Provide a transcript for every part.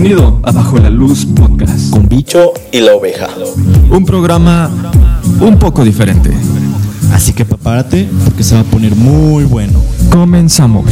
Bienvenido a Bajo la Luz Podcast, con Bicho y la oveja. un programa un poco diferente. Así que prepárate porque se va a poner muy bueno. Comenzamos.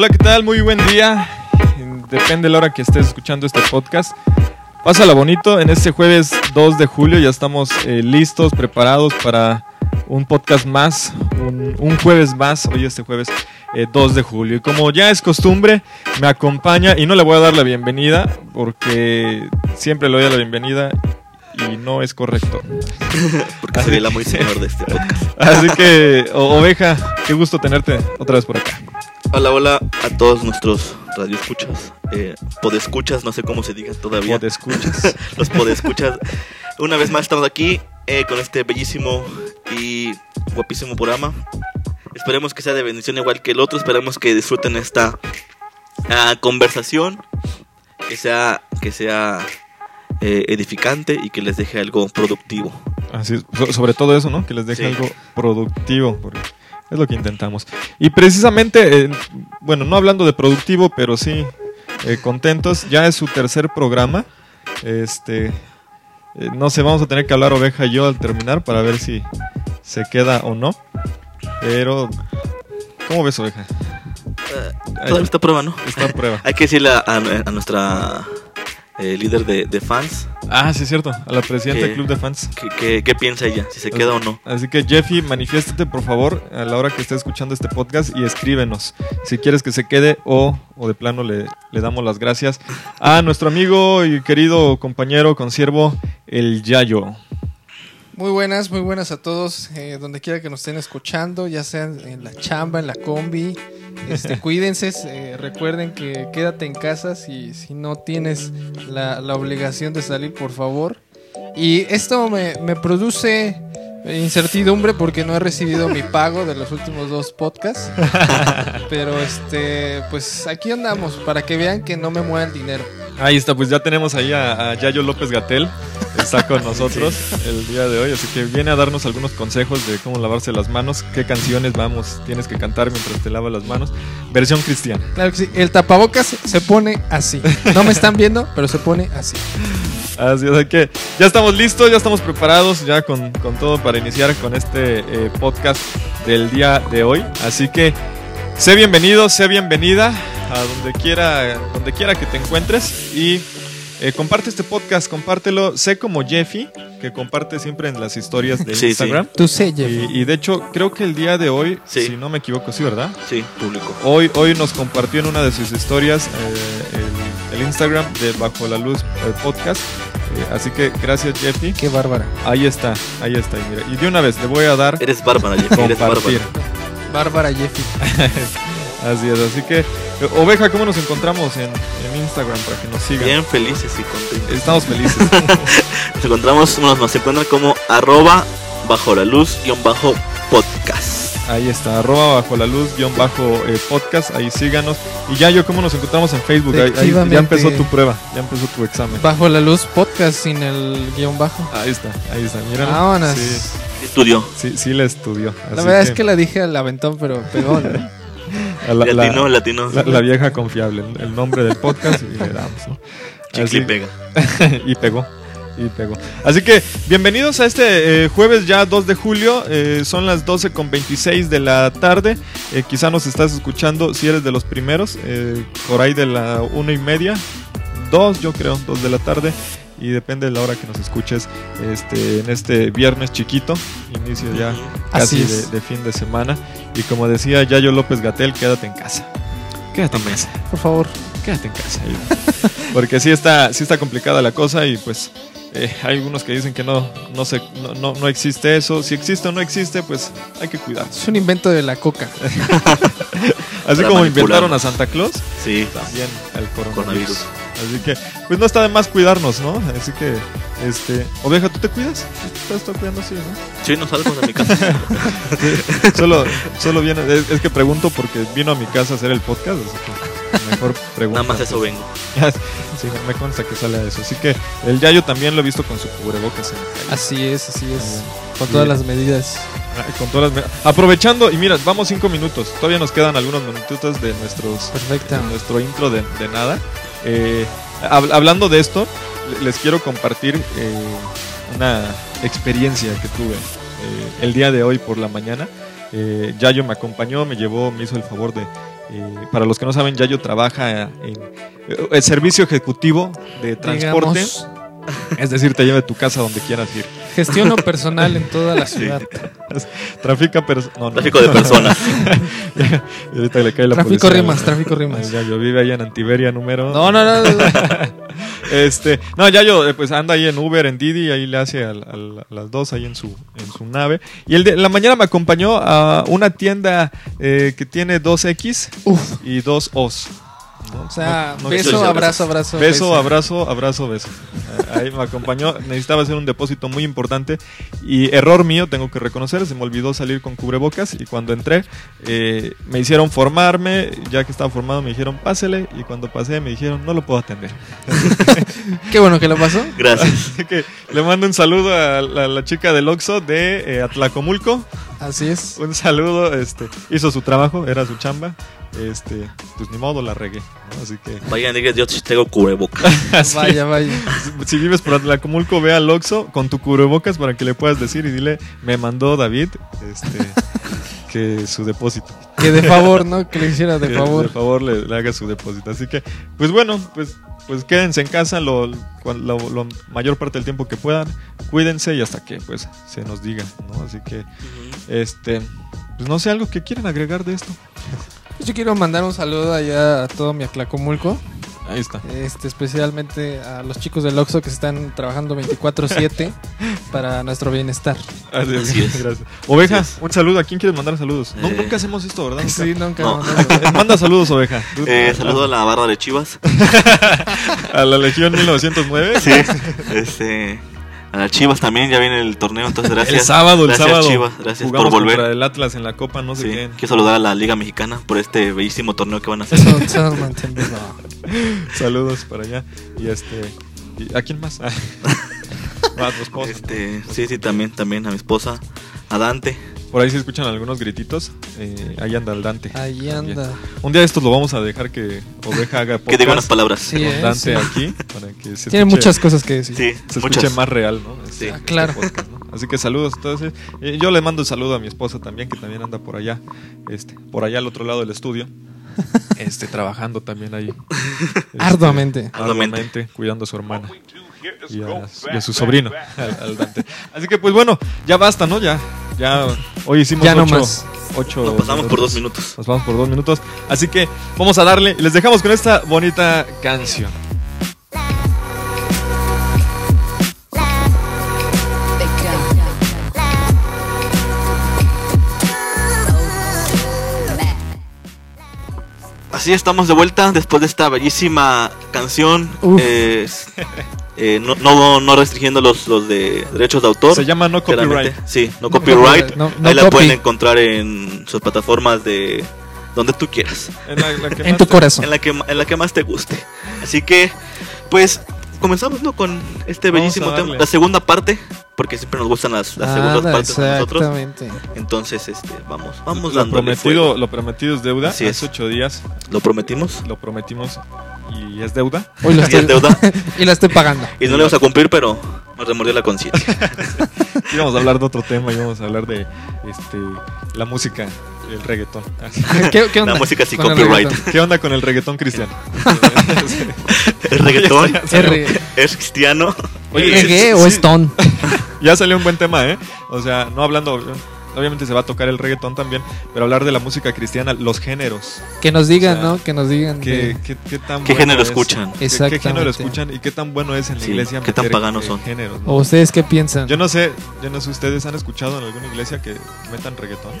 Hola, ¿qué tal? Muy buen día. Depende de la hora que estés escuchando este podcast. Pásala bonito. En este jueves 2 de julio ya estamos eh, listos, preparados para un podcast más, un, un jueves más. Hoy este jueves eh, 2 de julio. Y como ya es costumbre, me acompaña y no le voy a dar la bienvenida porque siempre le doy la bienvenida y no es correcto. Porque soy el amo y señor de este podcast. Así que, oveja, qué gusto tenerte otra vez por acá. Hola, hola a todos nuestros radioescuchas, eh, podescuchas, no sé cómo se diga todavía. te escuchas. Los podescuchas. Una vez más estamos aquí eh, con este bellísimo y guapísimo programa. Esperemos que sea de bendición igual que el otro. Esperemos que disfruten esta ah, conversación. Que sea, que sea eh, edificante y que les deje algo productivo. Así so- sobre todo eso, ¿no? Que les deje Sí. algo productivo, porque es lo que intentamos. Y precisamente, eh, bueno, no hablando de productivo, pero sí eh, contentos, ya es su tercer programa. Este, eh, no sé, vamos a tener que hablar Oveja y yo al terminar para ver si se queda o no. Pero, ¿cómo ves Oveja? Todavía está a prueba, ¿no? Está a prueba. Hay que decirle a, a- a nuestra eh, líder de, de fans Ah, sí es cierto, a la presidenta del. Club de Fans. qué piensa ella, si se queda o no. Así que Jeffy, manifiéstate por favor a la hora que estés escuchando este podcast y escríbenos si quieres que se quede o, o de plano le, le damos las gracias a nuestro amigo y querido compañero, consiervo, el Yayo. Muy buenas, muy buenas a todos, eh, donde quiera que nos estén escuchando, ya sean en la chamba, en la combi. Este, cuídense, eh, recuerden que quédate en casa si, si no tienes la, la obligación de salir, por favor. Y esto me, me produce incertidumbre porque no he recibido mi pago de los últimos dos podcasts. Pero este, pues aquí andamos para que vean que no me mueva el dinero. Ahí está, pues ya tenemos ahí a, a Yayo López Gatel, está con nosotros el día de hoy, así que viene a darnos algunos consejos de cómo lavarse las manos, qué canciones vamos, tienes que cantar mientras te lavas las manos, versión cristiana. Claro que sí, el tapabocas se pone así. No me están viendo, pero se pone así. Así es, que ya estamos listos, ya estamos preparados ya con, con todo para iniciar con este eh, podcast del día de hoy. Así que sé bienvenido, sé bienvenida a donde quiera, donde quiera que te encuentres y eh, comparte este podcast, compártelo. Sé como Jeffy, que comparte siempre en las historias de Sí, sí. Instagram. Tú sé, Jeff. Y, y de hecho, creo que el día de hoy, Sí. si no me equivoco, sí, ¿verdad? Sí, público. Hoy, hoy nos compartió en una de sus historias eh, el, el Instagram de Bajo la Luz el podcast. Eh, así que gracias Jeffy. Qué bárbara. Ahí está, ahí está. y mira, y de una vez le voy a dar Eres bárbara, Jeffy, eres bárbara. Bárbara Jeffy. Así es, así que Oveja, ¿cómo nos encontramos en, en Instagram para que nos sigan? Bien felices y contentos. Estamos felices. Nos encontramos, nos, nos encuentran como arroba bajo la luz guion bajo podcast. Ahí está, arroba bajo la luz guion bajo eh, podcast, ahí síganos. Y ya yo, ¿cómo nos encontramos en Facebook? Ahí- ahí ya empezó tu prueba, ya empezó tu examen. Bajo la luz podcast sin el guion bajo. Ahí está, ahí está, mira. Vámonos. Sí, Estudió. sí, sí la estudió. La verdad es que la dije al aventón, pero pegó, ¿no? la- la- latino, latino. La, la vieja confiable, el, nombre del podcast y le damos, ¿no? Así- y pega. y pegó, y pegó. Así que bienvenidos a este eh, jueves ya 2 de julio, eh, son las 12 con 26 de la tarde, Eh, quizá nos estás escuchando si eres de los primeros, eh, por ahí de la una y media, dos yo creo, dos de la tarde. Y depende de la hora que nos escuches este, en este viernes chiquito, inicio ya casi Así de, fin de semana. Y como decía Yayo López Gatel, quédate en casa. Quédate en casa Por favor. quédate en casa. Porque sí está, sí está complicada la cosa y pues eh, hay algunos que dicen que no, no, se, no, no, no existe eso. Si existe o no existe, pues hay que cuidarse. Es un invento de la coca. Así Para como inventaron a Santa Claus, Sí, también al coronavirus. coronavirus. Así que, pues no está de más cuidarnos, ¿no? Así que, este, oveja, ¿tú te cuidas? ¿Te estás cuidando así, no? Sí, no salgo de mi casa. solo, solo viene, es, es que pregunto porque vino a mi casa a hacer el podcast, así que mejor pregunta. Nada más eso vengo. sí, me consta que sale a eso. Así que el Yayo también lo he visto con su cubrebocas en. Así es, así es. Con Sí. todas las medidas. Con todas las me- Aprovechando, y mira, vamos cinco minutos. Todavía nos quedan algunos minutitos de nuestros Perfecto. de nuestro intro de, de nada. Eh, hab- hablando de esto, le- les quiero compartir eh, una experiencia que tuve eh, el día de hoy por la mañana. Yayo me acompañó, me llevó, me hizo el favor de... para los que no saben, Yayo trabaja en el servicio ejecutivo de transporte. Digamos, Es decir, te lleva de tu casa donde quieras ir. gestiono personal en toda la ciudad. Trafica pers- no, no. Tráfico de personas. y ahorita le cae la Tráfico policía. rimas, tráfico rimas. Ya yo vive allá en Antiberia número. No, no, no. no. Este, no, ya yo eh, pues anda ahí en Uber, en Didi, ahí le hace a las dos ahí en su en su nave. Y el de la mañana me acompañó a una tienda eh, que tiene dos X Uf. y dos O's. ¿No? O sea, No- no beso, abrazo, abrazo. Beso, abrazo, abrazo, beso. Ah, Ahí me acompañó. Necesitaba hacer un depósito muy importante. Y error mío, tengo que reconocer, se me olvidó salir con cubrebocas. Y cuando entré, eh, me hicieron formarme. Ya que estaba formado, me dijeron pásele. Y cuando pasé, me dijeron no lo puedo atender. Qué bueno que lo pasó. Gracias. Así que le mando un saludo a la, la chica del Oxxo de eh, Atlacomulco. Así es. Un saludo. Este, hizo su trabajo, era su chamba. Este, pues ni modo, la regué. ¿no? Así que Vayan, digan, yo sí tengo cubreboca. así- Vaya, vaya. si vives por Atlacomulco, ve al Oxxo con tu cubrebocas para que le puedas decir y dile, me mandó David este, que su depósito. Que de favor, ¿no? Que le hiciera de Que favor. de favor le, le haga su depósito. Así que, pues bueno, pues, pues quédense en casa lo, lo, lo mayor parte del tiempo que puedan. Cuídense y hasta que pues se nos diga, ¿no? Así que, este, pues no sé, algo que quieran agregar de esto. Yo quiero mandar un saludo allá a todo mi Aclacomulco. Ahí está. Este, especialmente a los chicos del Oxxo que están trabajando 24-7 para nuestro bienestar. Así es, Así es. Gracias. Oveja, Así es. un saludo. ¿A quién quieres mandar saludos? Eh. nunca hacemos esto, ¿verdad? Nunca. Sí, nunca. No. Manda saludos, Oveja. Eh, saludo a la barra de Chivas. A la Legión 1909. Sí. Este, a las Chivas también, ya viene el torneo, entonces gracias. El sábado, el gracias, sábado. Chivas, gracias Jugamos por volver. contra el Atlas en la Copa, no sé Sí, qué. quiero saludar a la Liga Mexicana por este bellísimo torneo que van a hacer. Saludos para allá. Y este. y- ¿A quién más? A tu esposa. Este, sí, sí, también, también a mi esposa, a Dante. Por ahí se escuchan algunos grititos. Eh, ahí anda el Dante. Ahí anda. Un día de estos lo vamos a dejar que Oveja haga Que diga unas podcast palabras. Sí, con eh, Dante sí. aquí. Para que se Tiene escuche- muchas cosas que decir. Sí, se muchas. escuche más real, ¿no? Este- Sí. este Claro. podcast, ¿no? Así que saludos entonces. Eh, yo le mando un saludo a mi esposa también, que también anda por allá, este, por allá al otro lado del estudio, este, trabajando también ahí. Este, Arduamente. arduamente, cuidando a su hermana y a, y a su sobrino, al, al Dante. Así que pues bueno, ya basta, ¿no? Ya, ya hoy hicimos Ya no ocho, más. ocho Nos pasamos por dos minutos. Nos vamos por dos minutos. Así que vamos a darle y les dejamos con esta bonita canción. Así estamos de vuelta después de esta bellísima canción. Eh, eh, no, no, no restringiendo los, los de derechos de autor. Se llama No Copyright. claramente. Sí, no copyright. no- no Ahí la copy. pueden encontrar en sus plataformas de donde tú quieras. En, la- la que En más tu te- corazón. En la que, en la que más te guste. Así que, pues, comenzamos ¿no? con este Vamos bellísimo tema. La segunda parte, porque siempre nos gustan las, las segundas Anda, partes a nosotros. exactamente. Entonces, este, vamos, vamos Lo dándole prometido, fuego. lo prometido es deuda. Así Hace es. ocho días Lo prometimos. lo prometimos y es deuda. Hoy lo Y estoy, es deuda. y la estoy pagando. Y no le vamos a cumplir, pero nos remordió la conciencia. Íbamos a hablar de otro tema, íbamos a hablar de este la música, el reggaetón. ¿Qué, qué onda? La música sin con el copyright. reggaetón? ¿Qué onda con el reggaetón cristiano? El reggaetón es cristiano. Oye, ¿Reggae sí, o sí. Stone? Ya salió un buen tema, ¿eh? O sea, no hablando, obviamente se va a tocar el reggaetón también, pero hablar de la música cristiana, los géneros. Que nos digan, O sea, ¿no? Que nos digan. ¿Qué, de- qué, qué tan ¿Qué bueno género es? escuchan? ¿Qué- ¿Qué, Exactamente. género escuchan y qué tan bueno es en la Sí, iglesia? qué tan paganos eh, son. géneros, ¿no? ¿O ustedes qué piensan? Yo no sé, yo no sé, ¿ustedes han escuchado en alguna iglesia que metan reggaetón?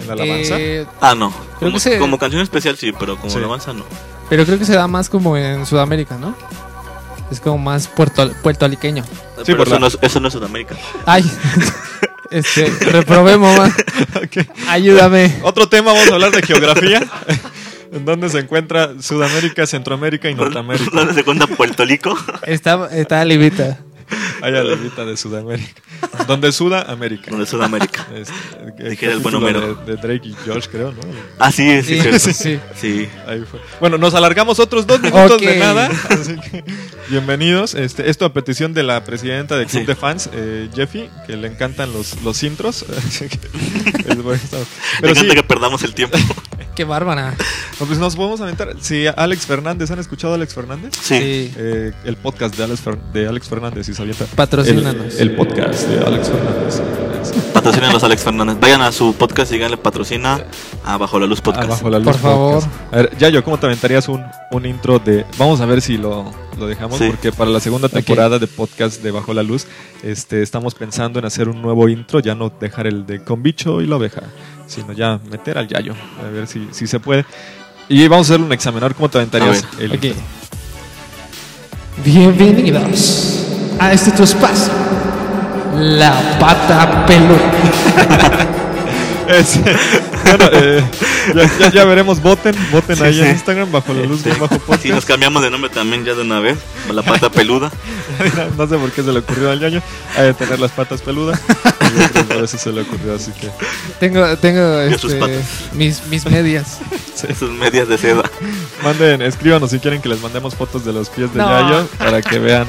¿En la alabanza? Eh, Ah, no. Como, que se- como canción especial sí, pero como Sí. alabanza no. Pero creo que se da más como en Sudamérica, ¿no? Es como más puerto, puertorriqueño. Pero por eso, la- no es, eso no es Sudamérica. Ay, este, reprobé, mamá. Ayúdame. Otro tema, vamos a hablar de geografía. en donde se encuentra Sudamérica, Centroamérica y Norteamérica. ¿Dónde se cuenta Puerto Rico? Está, está libita. Allá la mitad de Sudamérica. Donde Suda, América. ¿Dónde es Sudamérica? Este, Dijera el buen Homero. De, de Drake y Josh, creo, ¿no? Ah, sí, sí, Sí, sí, sí. Sí. Ahí fue. Bueno, nos alargamos otros dos minutos Ok. de nada. Así que, bienvenidos. Este, esto a petición de la presidenta del Club Sí. de Fans, eh, Jeffy, que le encantan los, los intros. Así que, es bueno, estamos- Me Pero sí, encanta que perdamos el tiempo. Qué bárbara. no, pues nos podemos aventar. Sí, Alex Fernández, ¿han escuchado a Alex Fernández? Sí. Eh, el podcast de Alex, Fer- de Alex Fernández, si se avienta. Patrocínanos. El, el podcast de Alex Fernández. Patrocinen los Alex Fernández. Vayan a su podcast y díganle patrocina a Bajo la Luz Podcast. Abajo la luz Por favor. podcast. A ver, Yayo, ¿cómo te aventarías un, un intro de... Vamos a ver si lo, lo dejamos, Sí. porque para la segunda temporada de podcast de Bajo la Luz, este, estamos pensando en hacer un nuevo intro, ya no dejar el de con bicho y la oveja, sino ya meter al Yayo, a ver si, si se puede. Y vamos a hacer un examinar, ¿cómo te aventarías A el Ok. intro? Bienvenidos a este tu espacio. La pata peluda. Es- bueno, eh, ya, ya- ya veremos, voten, voten Sí, ahí sí. en Instagram, Bajo la Luz, Sí. bajo podcast. Si nos cambiamos de nombre también ya de una vez. La pata peluda. no sé por qué se le ocurrió al Yayo, hay de tener las patas peludas, por eso se le ocurrió, así que... Tengo, tengo este, mis, mis medias. Sus medias de seda. Manden, escríbanos si quieren que les mandemos fotos de los pies de No. Yayo para que vean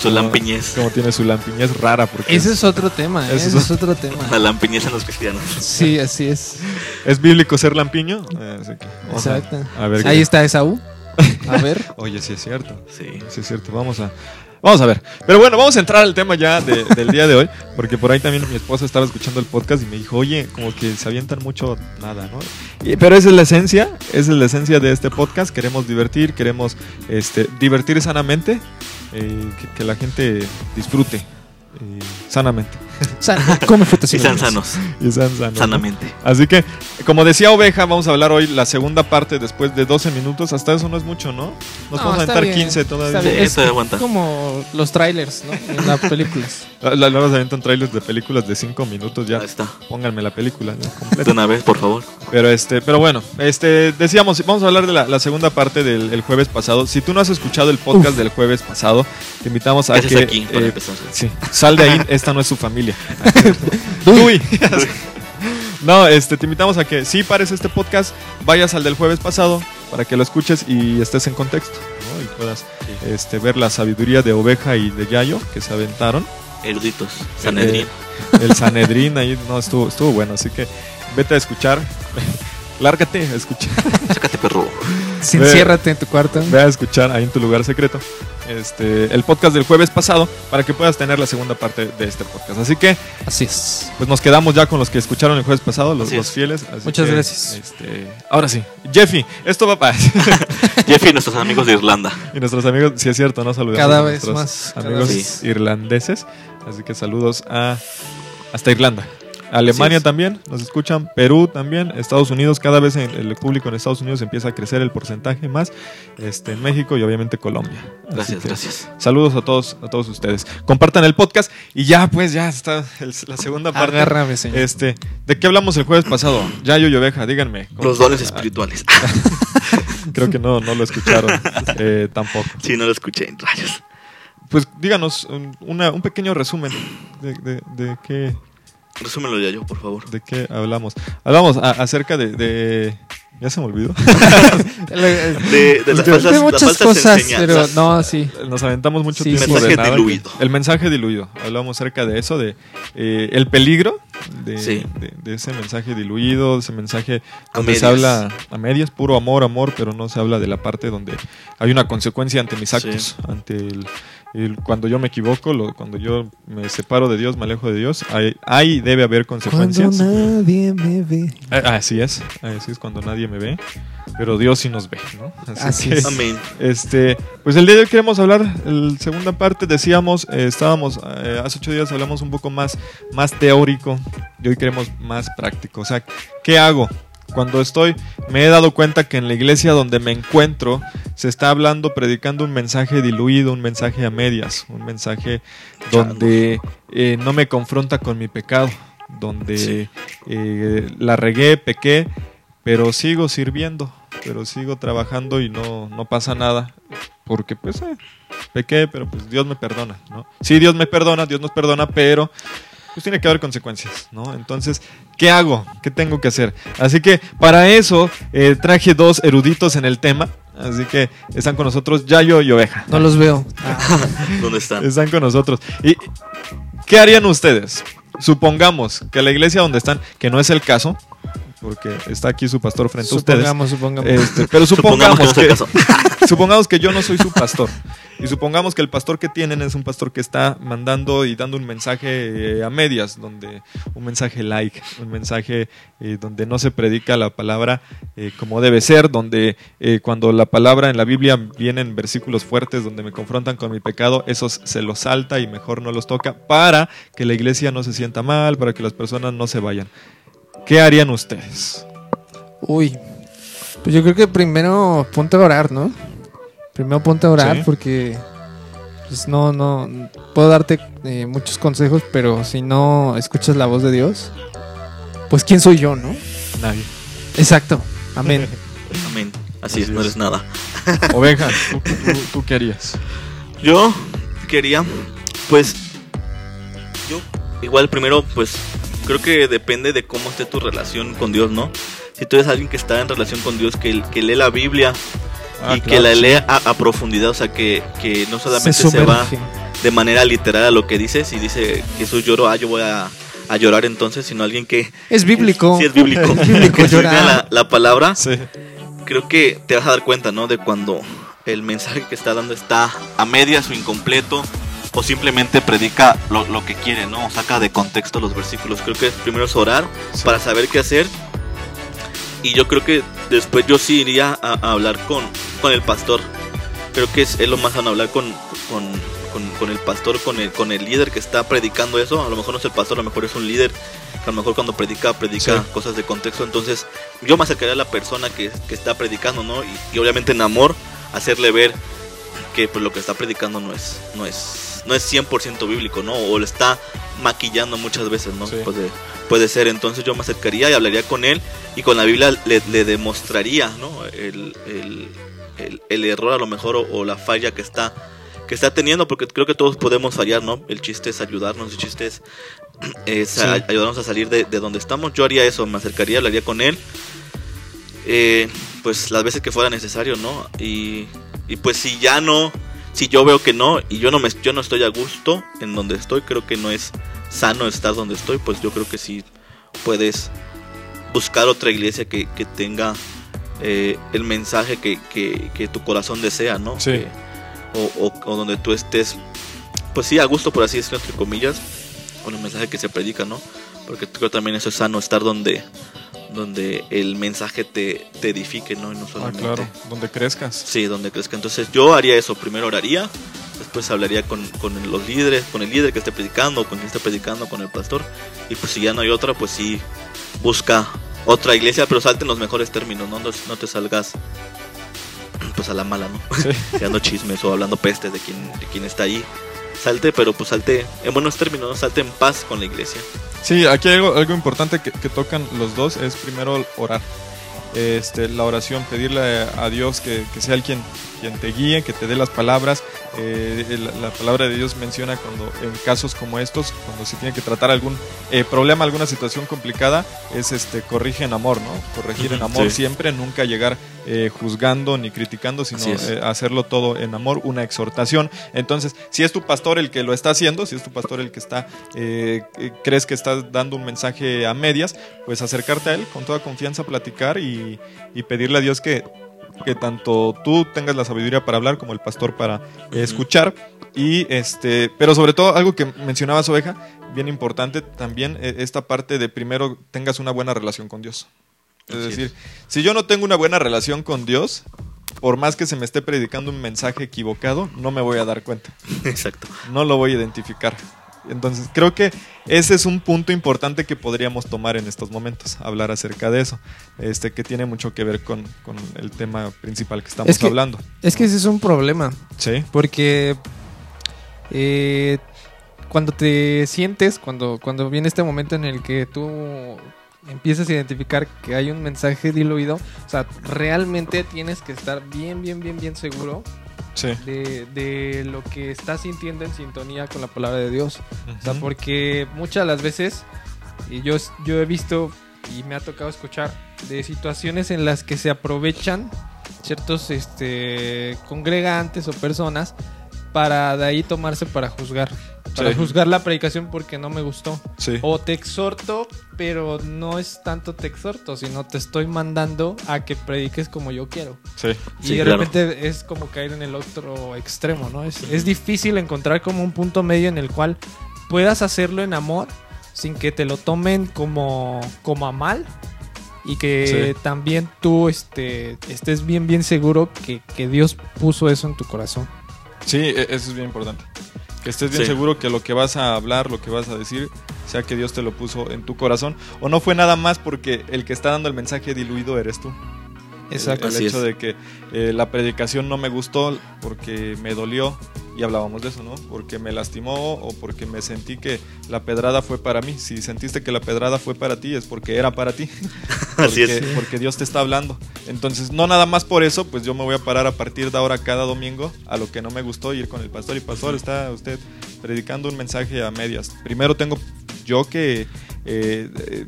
Su lampiñez. cómo tiene su lampiñez rara. Porque Ese es, otro tema, ¿eh? Ese Ese es es otro tema. La lampiñez en los cristianos. Sí, así es. es bíblico ser lampiño. eh, así que Exacto. A, ver. Ahí qué- está Esaú. A ver. Oye, sí es cierto. Sí. Sí es cierto. Vamos a. Vamos a ver. Pero bueno, vamos a entrar al tema ya de- del día de hoy. Porque por ahí también mi esposa estaba escuchando el podcast y me dijo, oye, como que se avientan mucho nada, ¿no? Y- pero esa es la esencia. Esa es la esencia de este podcast. Queremos divertir, queremos este, divertir sanamente. eh, que, la gente disfrute eh, sanamente. San- come frutas y Y sanos. Y sean sanos, ¿no? Sanamente. Así que, como decía Oveja, vamos a hablar hoy la segunda parte después de 12 minutos. Hasta eso no es mucho, ¿no? Nos No, vamos a está aventar bien, 15 está todavía. Sí, Es aguanta. como los trailers, ¿no? En las películas. La- la- Luego se aventan trailers de películas de 5 minutos ya. Ahí está. Pónganme la película ¿no? De una vez, por favor. Pero este, pero bueno, este decíamos, vamos a hablar de la, la segunda parte del el jueves pasado. Si tú no has escuchado el podcast del jueves pasado, te invitamos a ¿Qué haces que aquí eh, sí, sal de ahí, esta no es su familia. Uy. No, este, te invitamos a que si pares este podcast, vayas al del jueves pasado para que lo escuches y estés en contexto, ¿no? Y puedas este, ver la sabiduría de Oveja y de Yayo que se aventaron. Eruditos. Sanedrín. Eh, el Sanedrín ahí no estuvo, estuvo bueno, así que vete a escuchar. Lárgate a escuchar. Sácate, perro. Sí, Enciérrate en tu cuarto. Ve a escuchar ahí en tu lugar secreto. Este, el podcast del jueves pasado para que puedas tener la segunda parte de este podcast. Así que Así es. pues nos quedamos ya con los que escucharon el jueves pasado, los, Así los es. fieles. así Muchas que, gracias. este, ahora sí, Jeffy, esto va para Jeffy y nuestros amigos de Irlanda. y nuestros amigos, si es cierto, no saludamos Cada a vez nuestros más, cada amigos vez. irlandeses. Así que saludos a hasta Irlanda. Alemania es. también, nos escuchan, Perú también, Estados Unidos, cada vez en- el público en Estados Unidos empieza a crecer el porcentaje más, este, en México y obviamente Colombia. Gracias, que gracias. Saludos a todos, a todos ustedes. Compartan el podcast y ya, pues, ya está el- la segunda parte. Agárrame, señor. Este, ¿de qué hablamos el jueves pasado? Yayo y Oveja, díganme. Los dones espirituales. Creo que no, no lo escucharon eh, tampoco. Sí, no lo escuché. Rayos. Pues díganos un, una- un pequeño resumen de, de- de qué, Resúmelo ya yo, por favor. de qué hablamos. Hablamos a- acerca de, de- Ya se me olvidó. De, De, de las falsas, de las muchas falsas cosas, pero no, sí. Nos aventamos mucho Sí, tiempo sí. de Mensaje nada. diluido. El mensaje diluido. Hablamos acerca de eso, de eh, el peligro de, Sí. de- de ese mensaje diluido, ese mensaje A donde se habla a medias, puro amor, amor, pero no se habla de la parte donde hay una consecuencia ante mis Sí. actos, ante el, el- cuando yo me equivoco, lo- cuando yo me separo de Dios, me alejo de Dios, hay, hay debe haber consecuencias. nadie me ve. Ah, Así es, así es cuando nadie me ve, pero Dios sí nos ve, ¿no? Así que, es. Amén. Este, pues el día de hoy queremos hablar, la segunda parte decíamos, eh, estábamos, eh, hace ocho días hablamos un poco más, más teórico y hoy queremos más práctico. O sea, ¿qué hago? Cuando estoy, me he dado cuenta que en la iglesia donde me encuentro se está hablando, predicando un mensaje diluido, un mensaje a medias, un mensaje donde eh, no me confronta con mi pecado, donde eh, la regué, pequé, pero sigo sirviendo, pero sigo trabajando y no, no pasa nada, porque pues eh, pequé, pero pues Dios me perdona, ¿no? Sí, Dios me perdona, Dios nos perdona, pero pues tiene que haber consecuencias, ¿no? Entonces, ¿qué hago? ¿Qué tengo que hacer? Así que para eso eh, traje dos eruditos en el tema. Así que están con nosotros Yayo y Oveja. No los veo. ¿Dónde están? Están con nosotros. ¿Y qué harían ustedes? Supongamos que la iglesia donde están, que no es el caso, porque está aquí su pastor frente a ustedes. Supongamos, supongamos. Este, pero Supongamos supongamos, que supongamos que yo no soy su pastor. Y supongamos que el pastor que tienen es un pastor que está mandando y dando un mensaje eh, a medias, donde un mensaje like, un mensaje eh, donde no se predica la palabra eh, como debe ser, donde eh, cuando la palabra en la Biblia vienen versículos fuertes donde me confrontan con mi pecado, esos se los salta y mejor no los toca para que la iglesia no se sienta mal, para que las personas no se vayan. ¿Qué harían ustedes? Uy. Pues yo creo que primero ponte a orar, ¿no? Primero ponte a orar Sí. porque pues no, no, puedo darte eh, muchos consejos, pero si no escuchas la voz de Dios, pues quién soy yo, ¿no? Nadie. Exacto. Amén. Amén. Así, es, no es. eres nada. Oveja, ¿tú, tú- tú qué harías? Yo quería, pues, yo igual primero, pues, creo que depende de cómo esté tu relación con Dios, ¿no? Si tú eres alguien que está en relación con Dios, que, que lee la Biblia Ah, y que claro, la sí. lee a, a profundidad, o sea, que, que no solamente Se se, va de manera literal a lo que dice, si dice Jesús lloró, ah, yo voy a, a llorar entonces, sino alguien que Es bíblico. sí es bíblico, Es bíblico que la, la palabra, Sí. creo que te vas a dar cuenta, ¿no? De cuando el mensaje que está dando está a medias o incompleto o simplemente predica lo, lo que quiere, ¿no? O saca de contexto los versículos. Creo que primero es orar Sí. para saber qué hacer y yo creo que después yo sí iría a, a hablar con, con el pastor. Creo que es, es lo más sano hablar con, con, con- con el pastor, con el, con el líder que está predicando eso. A lo mejor no es el pastor, a lo mejor es un líder. que A lo mejor cuando predica, predica Sí. cosas de contexto. Entonces yo me acercaría a la persona que, que está predicando, ¿no? Y, y obviamente en amor, hacerle ver que pues, lo que está predicando no es, no es, no es 100% bíblico, ¿no? O lo está maquillando muchas veces, ¿no? Sí. Puede, puede ser. Entonces yo me acercaría y hablaría con él y con la Biblia le, le demostraría, ¿no? El, el- el- el error a lo mejor o, o la falla que está que está teniendo porque creo que todos podemos fallar no el chiste es ayudarnos el chiste es, es a- ayudarnos a salir de, de donde estamos yo haría eso me acercaría hablaría con él eh, pues las veces que fuera necesario no y, y pues si ya no si yo veo que no y yo no me yo no estoy a gusto en donde estoy creo que no es sano estar donde estoy pues yo creo que sí puedes buscar otra iglesia que, que tenga eh, el mensaje que, que- que tu corazón desea, ¿no? Sí. O, o- o donde tú estés, pues sí, a gusto, por así decirlo, entre comillas, con el mensaje que se predica, ¿no? Porque creo también eso es sano, estar donde, donde el mensaje te, te edifique, ¿no? Y no Ah, solamente... claro, donde crezcas. Sí, donde crezca. Entonces yo haría eso. Primero oraría, después hablaría con, con los líderes, con el líder que esté predicando, con quien esté predicando, con el pastor. Y pues si ya no hay otra, pues sí, busca otra iglesia, pero salte en los mejores términos, ¿no? No, no te salgas pues a la mala, ¿no? Sí. Dando chismes o hablando pestes de quien, de quien está ahí. Salte, pero pues salte en buenos términos, ¿no? Salte en paz con la iglesia. Sí, aquí hay algo, algo importante que, tocan los dos es primero orar. Este, la oración, pedirle a Dios que, que sea el quien, quien te guíe, que te dé las palabras. Eh, la palabra de Dios menciona cuando en casos como estos, cuando se tiene que tratar algún eh, problema, alguna situación complicada, es este corrige en amor, ¿no? Corregir en amor sí. siempre, nunca llegar eh, juzgando ni criticando, sino hacerlo todo en amor, una exhortación. Entonces, si es tu pastor el que lo está haciendo, si es tu pastor el que está, crees que estás dando un mensaje a medias, pues acercarte a él con toda confianza, platicar y, y pedirle a Dios que, que tanto tú tengas la sabiduría para hablar como el pastor para eh, escuchar. Y este, pero sobre todo algo que mencionabas, oveja, bien importante también eh, esta parte de primero tengas una buena relación con Dios. Es Así decir, es. si yo no tengo una buena relación con Dios, por más que se me esté predicando un mensaje equivocado, no me voy a dar cuenta, Exacto. no lo voy a identificar. Entonces, creo que ese es un punto importante que podríamos tomar en estos momentos, hablar acerca de eso, este que tiene mucho que ver con, con el tema principal que estamos Es que- hablando. Es que ese es un problema. Sí, Porque eh, cuando te sientes, cuando, cuando viene este momento en el que tú empiezas a identificar que hay un mensaje diluido, o sea, realmente tienes que estar bien, bien, bien, bien seguro sí. de, de lo que estás sintiendo en sintonía con la palabra de Dios. O sea, porque muchas de las veces y yo, yo he visto y me ha tocado escuchar de situaciones en las que se aprovechan ciertos este, congregantes o personas para de ahí tomarse para juzgar. Para Sí. juzgar la predicación porque no me gustó. Sí. O te exhorto, pero no es tanto te exhorto, sino te estoy mandando a que prediques como yo quiero. Sí. Y Sí, de claro. es como caer en el otro extremo, ¿no? Es, es difícil encontrar como un punto medio en el cual puedas hacerlo en amor sin que te lo tomen como, como a mal y que Sí. también tú este, estés bien, bien seguro que, que Dios puso eso en tu corazón. Sí, e- eso es bien importante. Que estés bien Sí. seguro que lo que vas a hablar, lo que vas a decir, sea que Dios te lo puso en tu corazón. O no fue nada más porque el que está dando el mensaje diluido eres tú. Exacto. El, Así hecho es. de que eh, la predicación no me gustó porque me dolió, y hablábamos de eso, ¿no? Porque me lastimó o porque me sentí que la pedrada fue para mí. Si sentiste que la pedrada fue para ti, es porque era para ti. Así porque, es. porque Dios te está hablando. Entonces, no nada más por eso, pues yo me voy a parar a partir de ahora cada domingo a lo que no me gustó, ir con el pastor. Y pastor, está usted predicando un mensaje a medias. Primero tengo yo que eh, eh,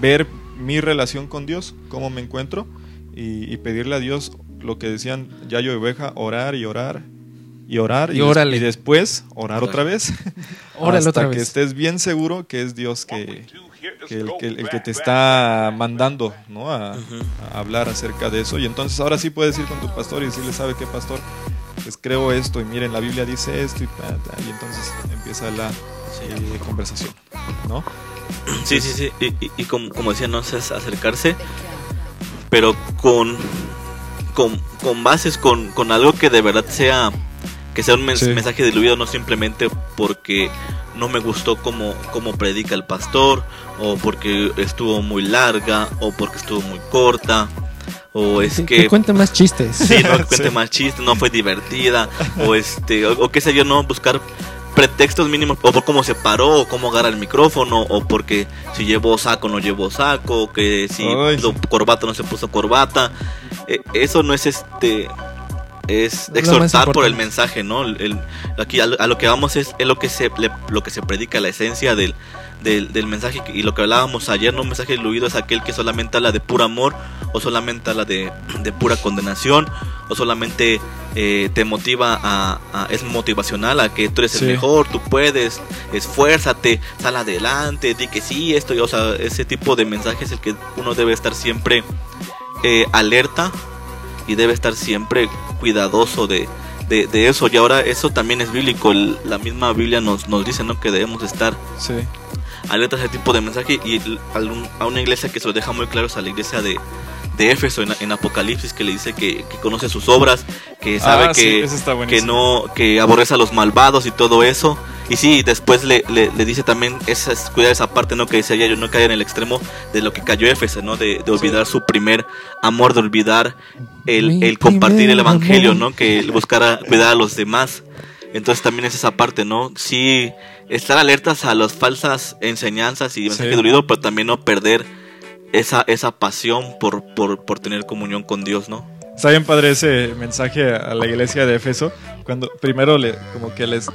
ver mi relación con Dios, cómo me encuentro, y, y pedirle a Dios lo que decían Yayo y Oveja, orar y orar. Y orar Y des- órale. y después orar otra vez. Órale hasta otra que vez. estés bien seguro que es Dios que, que el, que, el que te está mandando ¿no? a, hablar acerca de eso. Y entonces ahora sí puedes ir con tu pastor y decirle, ¿sabe qué, pastor? Pues creo esto y miren, la Biblia dice esto y, entonces empieza la eh, conversación, ¿no? Sí, sí, sí. Y, y- y como, como decía, no es acercarse, pero con, con, con bases, con, con algo que de verdad sea que sea un mens- Sí. mensaje diluido, no simplemente porque no me gustó como, como predica el pastor, o porque estuvo muy larga, o porque estuvo muy corta, o es Que, que que cuente más chistes. Sí, no que cuente Sí. más chistes, no fue divertida, o este, o, o qué sé yo, no buscar pretextos mínimos, o por cómo se paró, o cómo agarra el micrófono, o porque si llevó saco no llevó saco, o que si Ay, corbata no se puso corbata. Eh, eso no es este es exhortar por el mensaje, ¿no? El- el- aquí a, lo- a lo que vamos es, es lo que se le- lo que se predica, la esencia del, del, del mensaje y lo que hablábamos ayer, no un mensaje diluido es aquel que solamente habla de puro amor o solamente habla de, de pura condenación o solamente eh, te motiva a, a- es motivacional a que tú eres Sí. el mejor, tú puedes, esfuérzate, sal adelante, di que sí, esto, y, o sea, ese tipo de mensaje es el que uno debe estar siempre eh, alerta y debe estar siempre cuidadoso de, de, de eso. Y ahora eso también es bíblico. El- la misma Biblia nos, nos dice ¿no? que debemos estar Sí, alertas a ese tipo de mensaje. Y a un- a una iglesia que se lo deja muy claro es a la iglesia de, de Éfeso en, en Apocalipsis, que le dice que, que conoce sus obras, que sabe Ah, que, que no que aborrece a los malvados y todo eso. Y sí, después le, le, le dice también esa, es- cuidar esa parte, ¿no? Que decía yo, no caer en el extremo de lo que cayó Éfeso, ¿no? De, de olvidar su primer amor, de olvidar el, el compartir el evangelio, amor. ¿no? Que el buscar a cuidar a los demás. Entonces también es esa parte, ¿no? Sí, estar alertas a las falsas enseñanzas y mensaje Sí. dolorido, pero también no perder esa, esa pasión por, por, por tener comunión con Dios, ¿no? Está bien padre ese mensaje a la iglesia de Éfeso, cuando primero le, como que les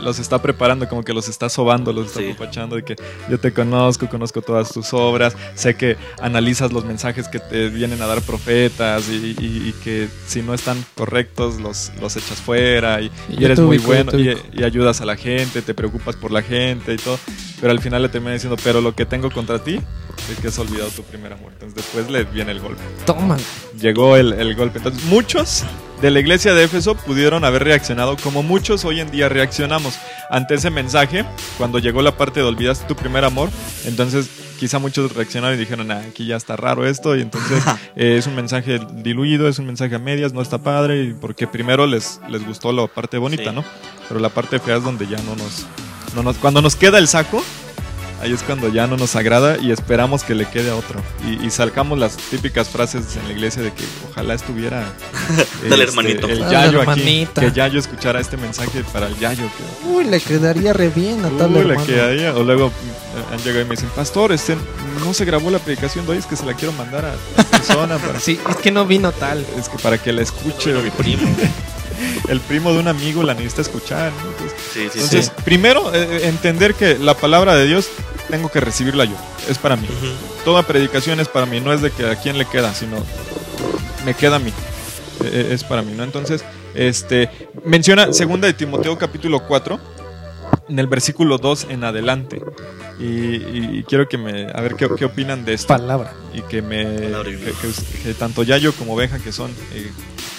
los está preparando, como que los está sobando, los está Sí. apapachando de que yo te conozco, conozco todas tus obras, sé que analizas los mensajes que te vienen a dar profetas y, y- y que si no están correctos los, los echas fuera y, Y y yo eres muy ubico, bueno y ayudas a la gente, te preocupas por la gente y todo, pero al final le termina diciendo, pero lo que tengo contra ti es que has olvidado tu primer amor. Entonces después le viene el golpe Toma. llegó el, el golpe. Entonces, muchos de la iglesia de Éfeso pudieron haber reaccionado como muchos hoy en día reaccionamos ante ese mensaje cuando llegó la parte de olvidaste tu primer amor. Entonces, quizá muchos reaccionaron y dijeron, "Ah, aquí ya está raro esto. Y entonces eh, es un mensaje diluido, es un mensaje a medias, no está padre. Porque primero les, les gustó la parte bonita, Sí. ¿no? Pero la parte fea es donde ya no nos, no nos- cuando nos queda el saco, ahí es cuando ya no nos agrada y esperamos que le quede a otro. Y, y sacamos las típicas frases en la iglesia de que ojalá estuviera este, Dale, hermanito. el Dale, Yayo aquí, hermanita. que Yayo escuchara este mensaje para el Yayo. Que, Uy, le quedaría re bien a tal Uy, le quedaría. O luego eh, han llegado y me dicen, pastor, este, no se grabó la predicación de hoy, es que se la quiero mandar a la persona para, Sí, es que no vino tal. es que para que la escuche. Mi primo. El primo de un amigo la necesita escuchar. ¿no? Entonces, Sí, sí, entonces, sí. primero, eh, entender que la palabra de Dios tengo que recibirla yo. Es para mí. Toda predicación es para mí. No es de que a quién le queda, sino me queda a mí. Eh, es para mí, ¿no? Entonces, este menciona segunda de Timoteo capítulo 4 en el versículo 2 en adelante. Y, y quiero que me a ver qué, qué opinan de esto Palabra. y que me Palabra que, que- que tanto Yayo como Beja que son eh,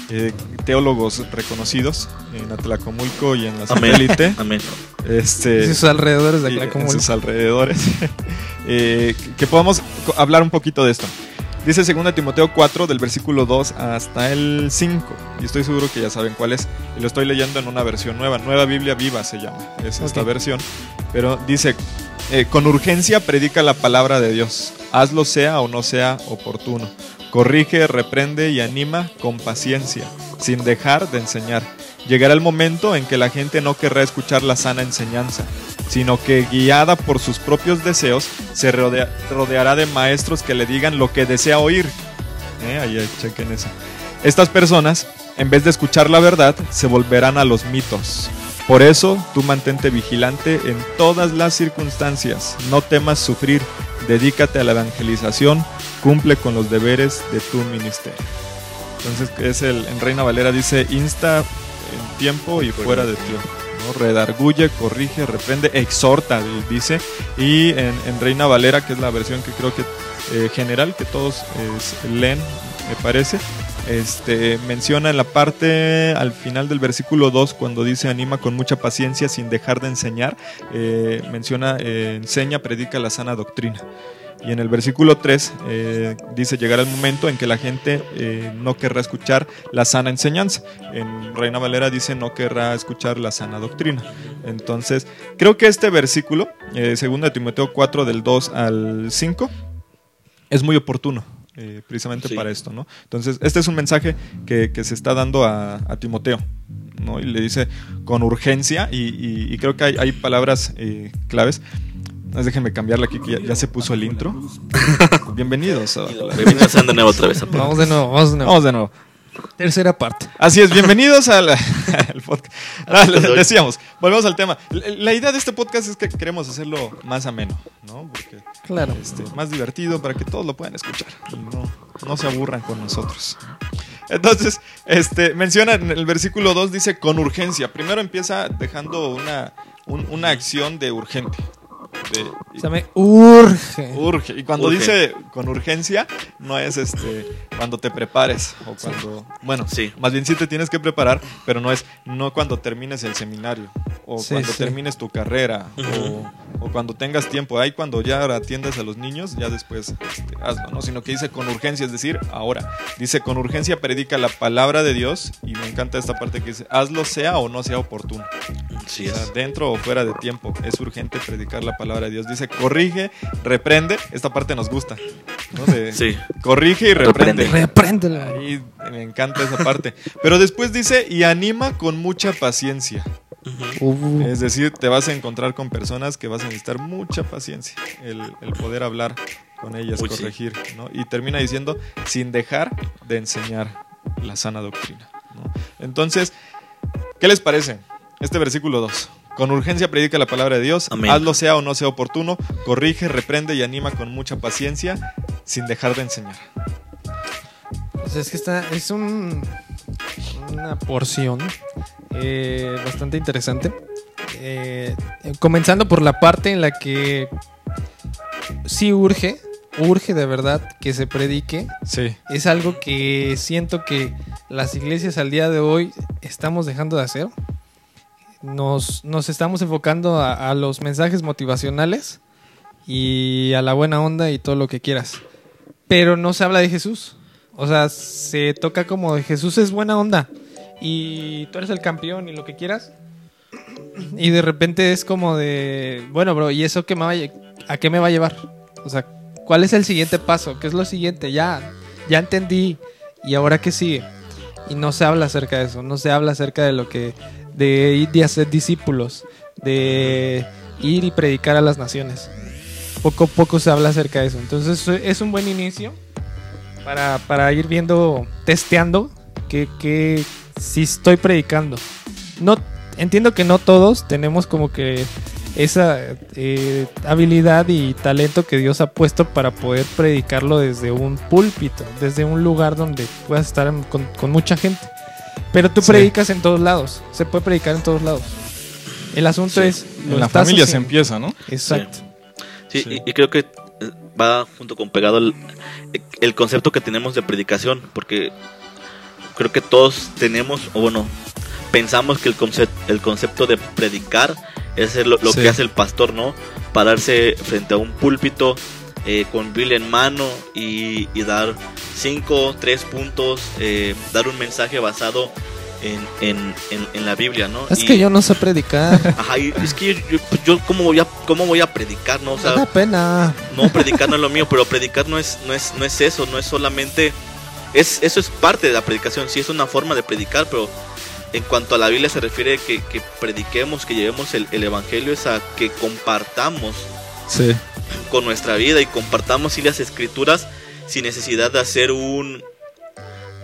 eh, teólogos reconocidos en Atlacomulco y en la satélite. Amén. este Y sus alrededores de y en Atlacomulco. sus alrededores. Eh, que- podamos hablar un poquito de esto. Dice 2 Timoteo 4 del versículo 2 hasta el 5 y estoy seguro que ya saben cuál es. Y lo estoy leyendo en una versión nueva. Nueva Biblia Viva se llama es esta versión. Pero dice eh, con urgencia predica la palabra de Dios hazlo sea o no sea oportuno corrige reprende y anima con paciencia sin dejar de enseñar Llegará el momento en que la gente no querrá escuchar la sana enseñanza, sino que guiada por sus propios deseos, se rodea- rodeará de maestros que le digan lo que desea oír. Eh, ahí eh, chequen eso. Estas personas, en vez de escuchar la verdad, se volverán a los mitos. Por eso, tú mantente vigilante en todas las circunstancias. No temas sufrir. Dedícate a la evangelización. Cumple con los deberes de tu ministerio. Entonces, es el, en Reina Valera dice, insta en tiempo y fuera de tiempo. ¿no? Redarguye, corrige, reprende, exhorta, dice. Y en, en Reina Valera, que es la versión que creo que eh, general, que todos eh, leen, me parece, este, menciona en la parte al final del versículo 2, cuando dice anima con mucha paciencia sin dejar de enseñar, eh, menciona eh, enseña, predica la sana doctrina. Y en el versículo 3 eh, dice, llegará el momento en que la gente no querrá escuchar la sana enseñanza. En Reina Valera dice, no querrá escuchar la sana doctrina. Entonces, creo que este versículo, eh, 2 Timoteo 4 del 2 al 5, es muy oportuno. Eh, precisamente Sí. para esto, ¿no? Entonces, este es un mensaje que, que se está dando a, a Timoteo, ¿no? Y le dice con urgencia, y, y- y creo que hay, hay palabras eh, claves. Déjenme cambiarle aquí, que ya, ya se puso el intro. Bienvenidos. a- Bienvenidos de nuevo otra vez. Vamos de nuevo, vamos de nuevo. Vamos de nuevo. Tercera parte. Así es, bienvenidos al, al podcast. Ah, les decíamos, volvemos al tema. La, la idea de este podcast es que queremos hacerlo más ameno, ¿no? Porque Claro. este, más divertido para que todos lo puedan escuchar y no, no se aburran con nosotros. Entonces, este, menciona en el versículo 2, dice con urgencia. Primero empieza dejando una, un- una acción de urgente. De- O sea, me urge. urge. Y cuando Urge. dice con urgencia, no es este cuando te prepares o cuando. Bueno, Sí. más bien sí te tienes que preparar, pero no es no cuando termines el seminario o Sí, cuando sí. termines tu carrera o, o cuando tengas tiempo. Ahí cuando ya atiendas a los niños, ya después este, hazlo, ¿no? Sino que dice con urgencia, es decir, ahora. Dice con urgencia predica la palabra de Dios y me encanta esta parte que dice hazlo sea o no sea oportuno. Sí O sea, es. dentro o fuera de tiempo, es urgente predicar la palabra de Dios. Dice, corrige, reprende. Esta parte nos gusta. ¿no? De- Sí. Corrige y reprende. Reprende. Repréndela. Ahí me encanta esa parte. Pero después dice, y anima con mucha paciencia. Uh, Es decir, te vas a encontrar con personas que vas a necesitar mucha paciencia. El, el poder hablar con ellas, Uy, sí. corregir. ¿no? Y termina diciendo, sin dejar de enseñar la sana doctrina. ¿no? Entonces, ¿qué les parece? Este versículo 2. Con urgencia predica la palabra de Dios, Amén. hazlo sea o no sea oportuno, corrige, reprende y anima con mucha paciencia, sin dejar de enseñar. pues es que está, es un, una porción eh, bastante interesante. Eh, eh, comenzando por la parte en la que sí urge, urge de verdad que se predique. Sí, Es algo que siento que las iglesias al día de hoy estamos dejando de hacer. Nos, nos estamos enfocando a, a los mensajes motivacionales y a la buena onda y todo lo que quieras. Pero no se habla de Jesús. O sea, se toca como de Jesús es buena onda y tú eres el campeón y lo que quieras. y de repente es como de, bueno, bro, ¿y eso qué me va a, a qué me va a llevar? O sea, ¿cuál es el siguiente paso? ¿Qué es lo siguiente? Ya, ya entendí. ¿Y ahora qué sigue? Y no se habla acerca de eso, no se habla acerca de lo que, de ir y hacer discípulos, de ir y predicar a las naciones. Poco a poco se habla acerca de eso. Entonces es un buen inicio para, para ir viendo, testeando que, que si estoy predicando. No, entiendo que no todos tenemos como que esa eh, habilidad y talento que Dios ha puesto para poder predicarlo desde un púlpito, desde un lugar donde puedas estar con mucha gente. Pero tú Sí. predicas en todos lados, se puede predicar en todos lados. El asunto Sí. es... ¿lo En la familia se empieza, ¿no? Exacto. Sí, Sí. Y, y creo que eh, va junto con pegado el, el concepto que tenemos de predicación, porque creo que todos tenemos, o bueno, pensamos que el, concepto el concepto de predicar es lo, lo Sí. que hace el pastor, ¿no? Pararse frente a un púlpito eh, con Biblia en mano y, y dar cinco, tres puntos, eh, dar un mensaje basado en, en, en- en la Biblia, ¿no? Es Y- que yo no sé predicar. Ajá, y es que yo, yo- yo ¿cómo, voy a, ¿cómo voy a predicar, no? O sea, da pena. no, predicar no es lo mío, pero predicar no es, no es, no es eso, no es solamente. Es, eso es parte de la predicación, sí es una forma de predicar, pero en cuanto a la Biblia se refiere que, que prediquemos, que llevemos el, el Evangelio, es a que compartamos Sí. Con nuestra vida y compartamos las escrituras sin necesidad de hacer un,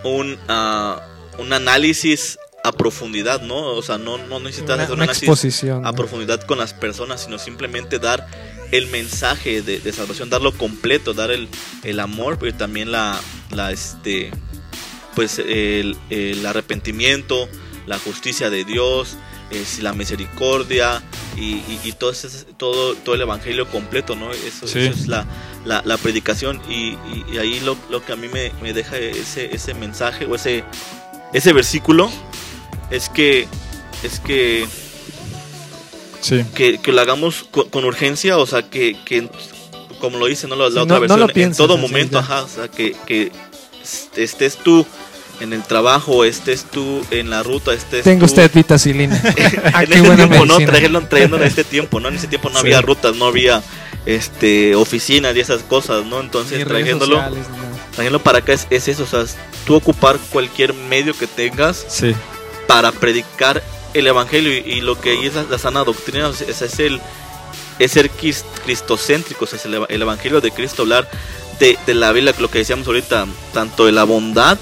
un, ah, un análisis a profundidad, ¿no? O sea, no, no necesitas Una, hacer un una análisis exposición. a ¿no? profundidad con las personas, sino simplemente dar el mensaje de, de salvación, darlo completo, dar el, el amor, pero también la, la este, pues el, el arrepentimiento, la justicia de Dios, es la misericordia y, y- y todo, ese- todo, todo el evangelio completo, ¿no? Eso, Sí. eso es la, la, la predicación y, y- ahí lo, lo que a mí me, me deja ese, ese mensaje o ese, ese versículo es que es que Sí. que, que lo hagamos con, con urgencia, o sea, que, que como lo dice ¿no? la, otra no versión, lo en todo momento, ajá, o sea, que, que estés tú en el trabajo, estés tú en la ruta, estés Tengo tú- usted vitacilina. En buena tiempo, ¿no? medicina. Trayendo, trayendo en este tiempo, ¿no? En ese tiempo no Sí. había rutas, no había este oficinas y esas cosas, ¿no? Entonces, trayéndolo, sociales, trayéndolo para acá es, es eso, o sea, tú ocupar cualquier medio que tengas Sí. para predicar el evangelio y, y lo que ahí es la, la sana doctrina o sea, es, el es ser cristocéntrico, o sea, es el, el evangelio de Cristo hablar de, de la Biblia, lo que decíamos ahorita, tanto de la bondad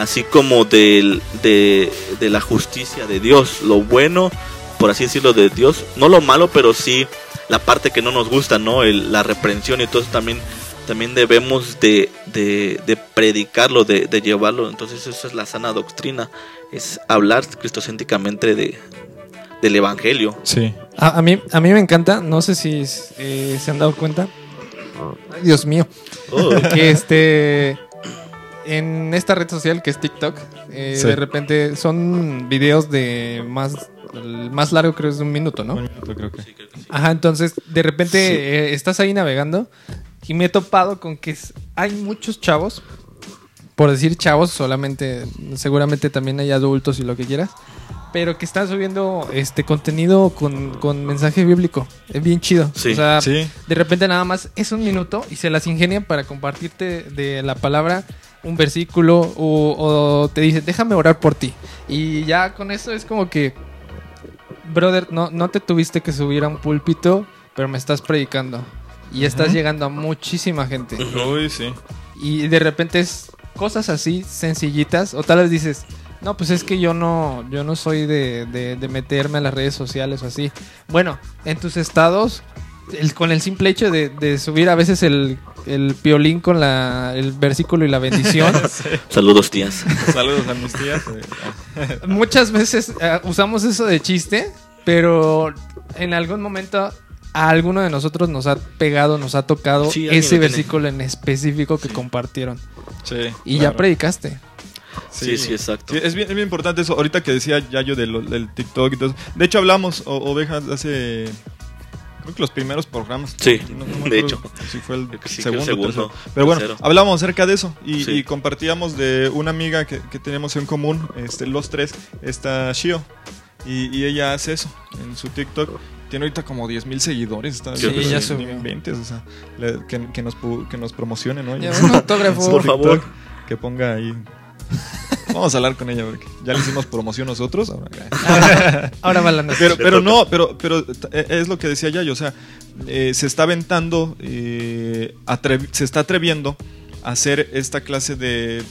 así como del, de, de la justicia de Dios, lo bueno, por así decirlo, de Dios, no lo malo, pero sí la parte que no nos gusta, ¿no? El- la reprensión y todo eso también también debemos de, de, de predicarlo, de, llevarlo. Entonces eso es la sana doctrina, es hablar cristocéntricamente de, del Evangelio. Sí. A, a mí, a mí me encanta, no sé si eh, se han dado cuenta. Ay, Dios mío. Oh, Que este. En esta red social que es TikTok, eh, Sí. de repente son videos de más. El más largo creo es de un minuto, ¿no? Un minuto creo que. Ajá, entonces de repente eh, estás ahí navegando y me he topado con que hay muchos chavos, por decir chavos, solamente, seguramente también hay adultos y lo que quieras, pero que están subiendo este contenido con, con mensaje bíblico. Es bien chido. Sí, o sea, Sí. de repente nada más es un minuto y se las ingenian para compartirte de la palabra un versículo o, o te dicen, déjame orar por ti. Y ya con eso es como que, brother, no, no te tuviste que subir a un púlpito, pero me estás predicando. Y estás llegando a muchísima gente. Uy, sí. Y de repente es cosas así sencillitas. O tal vez dices, no, pues es que yo no, yo no soy de, de- de meterme a las redes sociales o así. Bueno, en tus estados, el- con el simple hecho de, de subir a veces el, el piolín con la, el versículo y la bendición, saludos tías. Saludos a mis tías. eh, muchas veces eh, usamos eso de chiste, pero en algún momento a alguno de nosotros nos ha pegado, nos ha tocado Sí, ese versículo en específico que compartieron. Sí. Y ya predicaste. Sí, sí, exacto. Sí, es, bien, es bien importante eso. Ahorita que decía Yayo del, del TikTok y todo eso. De hecho, hablamos, o, ovejas, hace. Creo que los primeros programas. Sí, No- no me de hecho. Si fue el sí, segundo. Pero bueno, tercero. hablamos acerca de eso. Y, Sí. y compartíamos de una amiga que, que tenemos en común, este, los tres, esta Shio. Y, y ella hace eso en su TikTok. Tiene ahorita como 10 mil seguidores. Está, Sí, ya ni subió. inventes, o sea, le- que, que nos, que nos promocione, ¿no? Ya, un autógrafo. Por favor. Que ponga ahí. Vamos a hablar con ella porque ya le hicimos promoción nosotros. ahora. Ahora, ahora nuestra. Pero, pero no, pero, pero eh, es lo que decía Yayo, o sea, eh, se está aventando, eh, se está atreviendo a hacer esta clase de...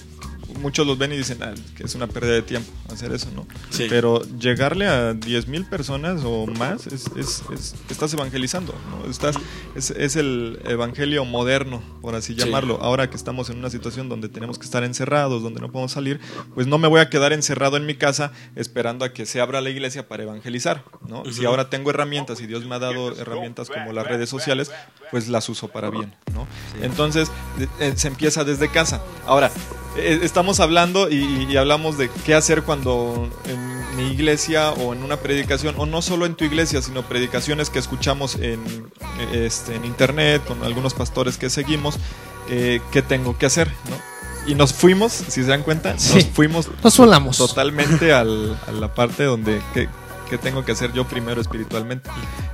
Muchos los ven y dicen "Ah, que es una pérdida de tiempo hacer eso, ¿no? Sí. Pero llegarle a 10 mil personas o más, es, es- es- estás evangelizando, ¿no? Estás, es, el evangelio moderno, por así Sí. llamarlo. Ahora que estamos en una situación donde tenemos que estar encerrados, donde no podemos salir, pues no me voy a quedar encerrado en mi casa esperando a que se abra la iglesia para evangelizar, ¿no? Si ahora tengo herramientas y Dios me ha dado herramientas como las redes sociales, pues las uso para bien, ¿no? Entonces eh, se empieza desde casa. Ahora, eh, estamos hablando y, y hablamos de qué hacer cuando en mi iglesia o en una predicación, o no solo en tu iglesia, sino predicaciones que escuchamos en, este, en internet, con algunos pastores que seguimos, eh, qué tengo que hacer, ¿no? Y nos fuimos, si se dan cuenta, Sí. nos fuimos Nos volamos. totalmente al- a la parte donde qué, qué tengo que hacer yo primero espiritualmente.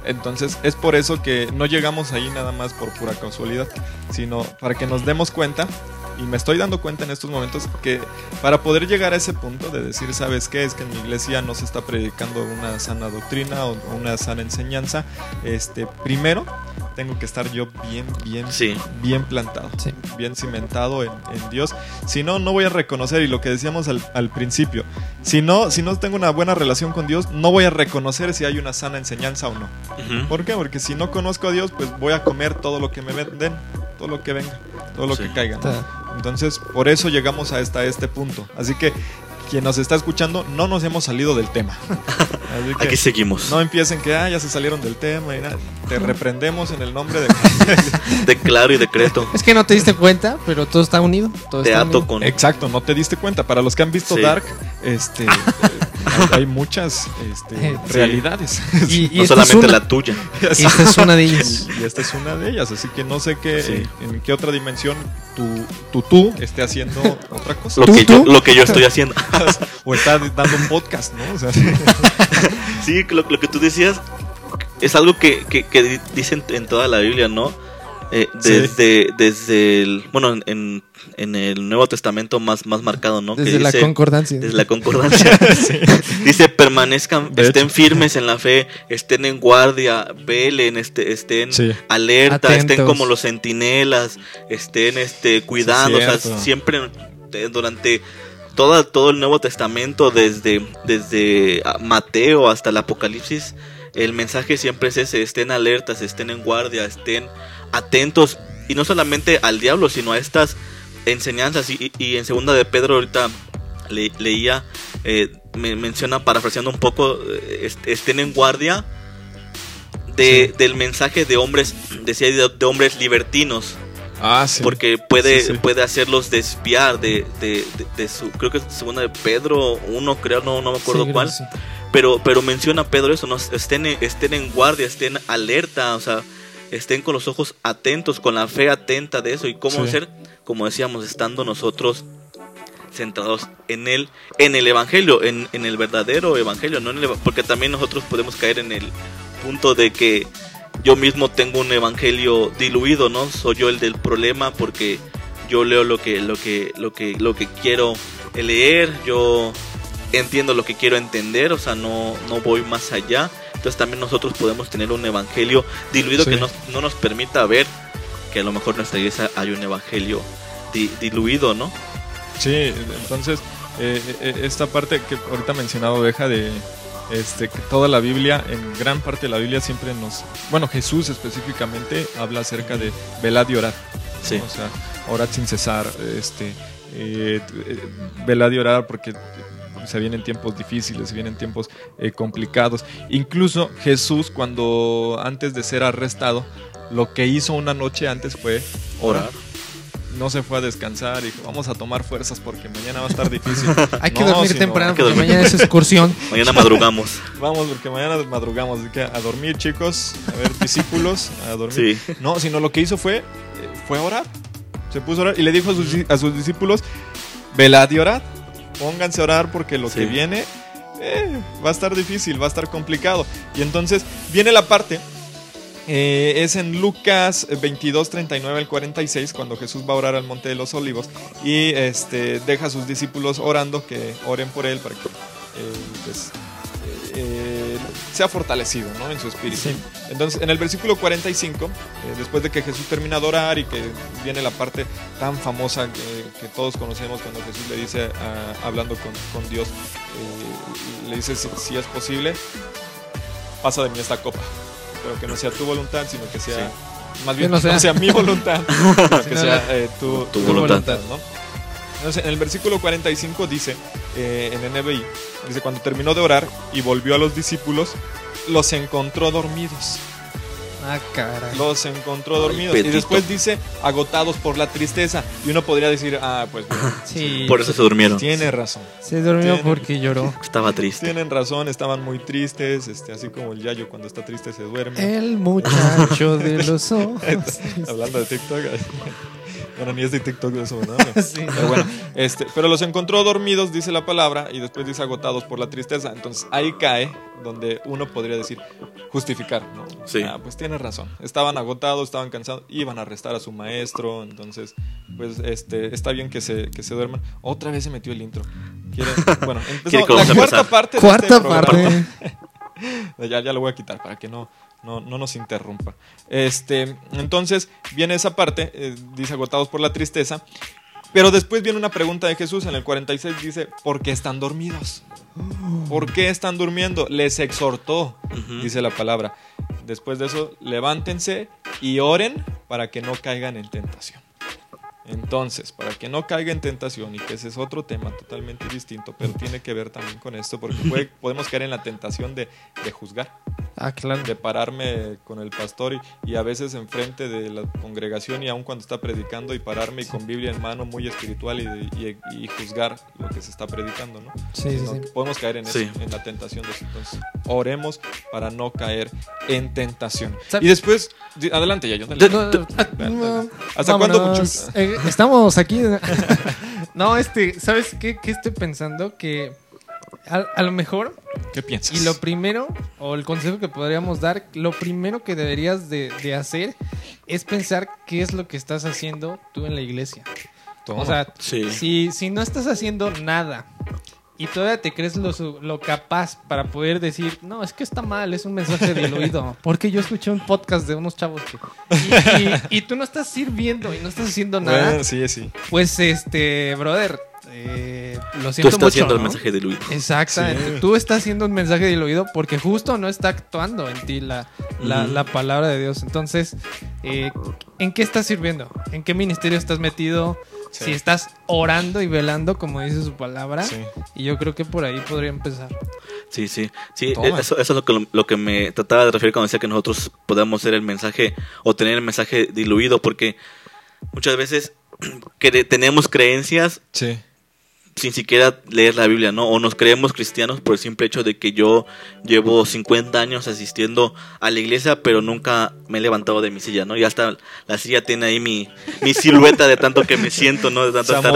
Entonces es por eso que no llegamos ahí nada más por pura casualidad, sino para que nos demos cuenta, y me estoy dando cuenta en estos momentos, que para poder llegar a ese punto de decir, ¿sabes qué? Es que en mi iglesia no se está predicando una sana doctrina o una sana enseñanza, este, primero tengo que estar yo bien, bien, Sí. bien plantado, Sí. bien cimentado en, en Dios. Si no, no voy a reconocer, y lo que decíamos al, al principio, si no, si no tengo una buena relación con Dios, no voy a reconocer si hay una sana enseñanza o no. Ujú. ¿Por qué? Porque si no conozco a Dios, pues voy a comer todo lo que me den, todo lo que venga, todo lo Sí. que caiga. ¿no? Entonces, por eso llegamos a esta, este punto. Así que quien nos está escuchando, no nos hemos salido del tema. Así que Aquí seguimos. no empiecen que ah, ya se salieron del tema y nada. Te reprendemos en el nombre de Declaro y decreto. Es que no te diste cuenta, pero todo está unido. Todo Te está ato unido. con. Exacto, no te diste cuenta. Para los que han visto Sí. Dark, este, hay- muchas este, Sí. realidades. Y, y no solamente una- la tuya. y esta es una de ellas. Y esta es una de ellas, así que no sé qué, Sí. en, en qué otra dimensión tu, tu tú esté haciendo otra cosa. Lo ¿Tú, que, yo, lo que yo estoy haciendo. o está dando un podcast, ¿no? O sea, Sí, lo, lo que tú decías es algo que, que, que di- dicen en toda la Biblia, ¿no? Eh, Sí. desde, desde el, bueno, en, en el Nuevo Testamento más, más marcado, ¿no? Que Desde la concordancia. Desde la concordancia. Dice, permanezcan, De estén hecho. firmes en la fe, estén en guardia, velen, este, estén Sí. alerta, estén como los centinelas, estén este, cuidando, o sea, siempre eh, durante toda, todo el Nuevo Testamento, desde, desde ah, Mateo hasta el Apocalipsis, el mensaje siempre es ese, estén alertas, estén en guardia, estén atentos, y no solamente al diablo, sino a estas enseñanzas, y, en segunda de Pedro ahorita le- leía, eh, me menciona, parafraseando un poco, eh, est- estén en guardia de, del mensaje de hombres, decía de, de hombres libertinos, ah, sí. porque puede, Sí, puede hacerlos desviar de, de, su, creo que es segunda de Pedro, uno creo, no, no me acuerdo cuál, pero, pero menciona Pedro eso, ¿no? estén, estén en guardia, estén alerta, o sea, estén con los ojos atentos, con la fe atenta de eso, y cómo hacer, como decíamos, estando nosotros centrados en el en el evangelio en, en el verdadero evangelio no en el porque también nosotros podemos caer en el punto de que yo mismo tengo un evangelio diluido no soy yo el del problema porque yo leo lo que lo que lo que lo que quiero leer yo entiendo lo que quiero entender o sea no no voy más allá entonces también nosotros podemos tener un evangelio diluido Sí. que nos- no nos permita ver que a lo mejor en nuestra iglesia hay un evangelio di- diluido no Sí, entonces eh, eh, esta parte que ahorita mencionaba Oveja de este que toda la Biblia, en gran parte de la Biblia siempre nos, bueno Jesús específicamente habla acerca de velad y orad, ¿no? Sí. o sea, orad sin cesar, este, eh, eh, velad y orar porque se vienen tiempos difíciles, se vienen tiempos eh, complicados. Incluso Jesús cuando antes de ser arrestado, lo que hizo una noche antes fue orar no se fue a descansar y dijo, vamos a tomar fuerzas porque mañana va a estar difícil. Hay que No, dormir sino- temprano porque dormir. mañana es excursión. Mañana madrugamos. Vamos, porque mañana madrugamos. Así que a dormir, chicos. A ver, discípulos, a dormir. Sí. No, sino lo que hizo fue, fue orar. Se puso a orar y le dijo a sus, a sus discípulos, velad y orad. Pónganse a orar porque lo Sí. que viene eh, va a estar difícil, va a estar complicado. Y entonces viene la parte, eh, es en Lucas 22, 39 al 46, cuando Jesús va a orar al Monte de los Olivos y este, deja a sus discípulos orando, que oren por él para que eh, pues, eh, sea fortalecido ¿no? en su espíritu. Entonces, en el versículo 45, eh, después de que Jesús termina de orar y que viene la parte tan famosa que, que todos conocemos cuando Jesús le dice, hablando con, con Dios, le dice si, si es posible, pasa de mí esta copa, pero que no sea tu voluntad, sino que sea, más bien Que no que no sea, sea- mi voluntad, sino que sea eh, tu, tu voluntad. ¿no? Entonces, en el versículo 45 dice, eh, en NBI, dice, cuando terminó de orar y volvió a los discípulos, los encontró dormidos. Ah, caray. Los encontró dormidos. Y después dice, agotados por la tristeza. Y uno podría decir, ah, pues bueno, Sí. Por eso se durmieron. tiene razón. Se durmió porque lloró. Estaba triste. Tienen razón, estaban muy tristes, este, así como el yayo cuando está triste se duerme. El muchacho de los ojos. Hablando de TikTok. Bueno, ni es de TikTok de eso, ¿no? Sí. Pero bueno, este, pero los encontró dormidos, dice la palabra, y después dice agotados por la tristeza. Entonces ahí cae donde uno podría decir, justificar, ¿no? Sí. Ah, pues tienes razón. Estaban agotados, estaban cansados, iban a arrestar a su maestro, entonces, pues este, está bien que se, que se duerman. Otra vez se metió el intro. Quiere- bueno, vamos La cuarta empezar? parte. de Cuarta este programa. parte. Ya, ya lo voy a quitar para que no, no, no nos interrumpa. Este, entonces viene esa parte, eh, dice agotados por la tristeza, pero después viene una pregunta de Jesús en el 46, dice, ¿por qué están dormidos? ¿Por qué están durmiendo? Les exhortó, dice la palabra. Después de eso, levántense y oren para que no caigan en tentación. Entonces, para que no caiga en tentación, y que ese es otro tema totalmente distinto, pero tiene que ver también con esto, porque puede- podemos caer en la tentación de, de juzgar, Ah, claro. de pararme con el pastor y, y a veces enfrente de la congregación y aun cuando está predicando y pararme y con Biblia en mano muy espiritual y, y- y juzgar lo que se está predicando, ¿no? Sí, sí, sí. Podemos caer en eso, Sí. en la tentación de eso. Entonces, oremos para no caer en tentación. ¿Sab- Y después, adelante, ya yo. De- No, de- no, ¿Hasta cuándo? Eh, estamos aquí. no, este, ¿sabes qué, qué estoy pensando? Que a, a lo mejor, ¿Qué piensas? y lo primero, o el consejo que podríamos dar, lo primero que deberías de, de hacer es pensar qué es lo que estás haciendo tú en la iglesia. Toma. O sea, Sí. si, si no estás haciendo nada y todavía te crees lo, lo capaz para poder decir, no, es que está mal, es un mensaje diluido. Porque yo escuché un podcast de unos chavos que... Y, y- y tú no estás sirviendo y no estás haciendo nada, Bueno, sí, sí. pues este, brother, eh, lo Tú siento estás mucho, haciendo el ¿no? mensaje diluido. Exactamente. Sí. Tú estás haciendo un mensaje diluido porque justo no está actuando en ti la, la palabra de Dios. Entonces, eh, ¿en qué estás sirviendo? ¿En qué ministerio estás metido? Sí. Si estás orando y velando, como dice su palabra. Sí. Y yo creo que por ahí podría empezar. Sí, sí. Sí, Toma. eso, eso es lo que, lo que me trataba de referir cuando decía que nosotros podemos ser el mensaje o tener el mensaje diluido, porque muchas veces que tenemos creencias Sí. Sin siquiera leer la Biblia, ¿no? O nos creemos cristianos por el simple hecho de que yo llevo 50 años asistiendo a la iglesia, pero nunca me he levantado de mi silla, ¿no? Y hasta la silla tiene ahí mi, mi silueta de tanto que me siento, ¿no? De tanto Se estar-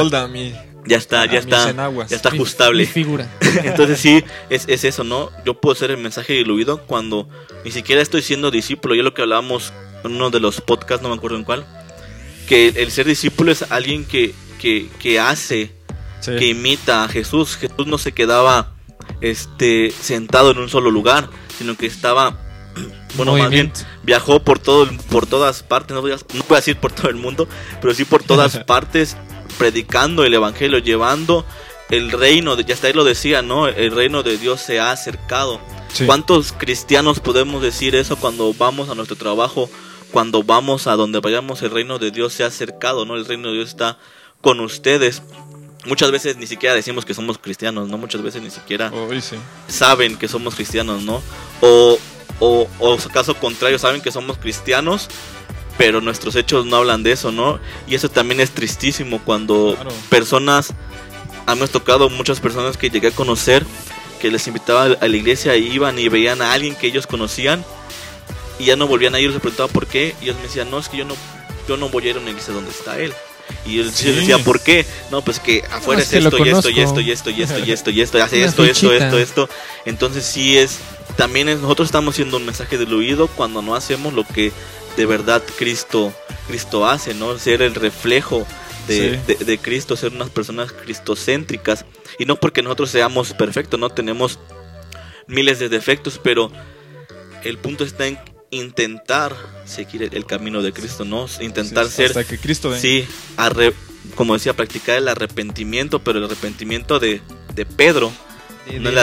ya está, ya está, ya está ajustable. Mi figura. Entonces sí, es, es eso, ¿no? Yo puedo ser el mensaje diluido cuando ni siquiera estoy siendo discípulo. Yo lo que hablábamos en uno de los podcasts, no me acuerdo en cuál, que el ser discípulo es alguien que, que, que hace, Sí. que imita a Jesús. Jesús no se quedaba este, sentado en un solo lugar, sino que estaba, bueno, más bien viajó por todo por todas partes. No voy, a, no voy a decir por todo el mundo pero sí por todas partes predicando el evangelio llevando el reino de, ya hasta ahí lo decía no el reino de Dios se ha acercado. Sí. cuántos cristianos podemos decir eso cuando vamos a nuestro trabajo cuando vamos a donde vayamos el reino de Dios se ha acercado no el reino de Dios está con ustedes muchas veces ni siquiera decimos que somos cristianos no muchas veces ni siquiera sí. saben que somos cristianos, ¿no? O, o, o caso contrario, saben que somos cristianos, pero nuestros hechos no hablan de eso, ¿no? Y eso también es tristísimo cuando Claro. personas, hemos tocado muchas personas que llegué a conocer, que les invitaba a la iglesia y iban y veían a alguien que ellos conocían y ya no volvían a ir, les preguntaba por qué, y ellos me decían, no, es que yo no, yo no voy a ir a una iglesia donde está él. Y él Sí. decía, ¿por qué? No, pues que afuera es es, que esto y esto y esto y esto y esto y esto y esto, hace esto, esto, esto, esto. Entonces sí es, también es, nosotros estamos siendo un mensaje del oído cuando no hacemos lo que de verdad Cristo, Cristo hace, ¿no? Ser el reflejo de, Sí. de- de Cristo, ser unas personas cristocéntricas. Y no porque nosotros seamos perfectos, no tenemos miles de defectos, pero el punto está en intentar seguir el, el camino de Cristo, ¿no? Intentar Sí, ser, Hasta que Cristo venga. sí, arre- como decía, practicar el arrepentimiento, pero el arrepentimiento de, de Pedro, no el,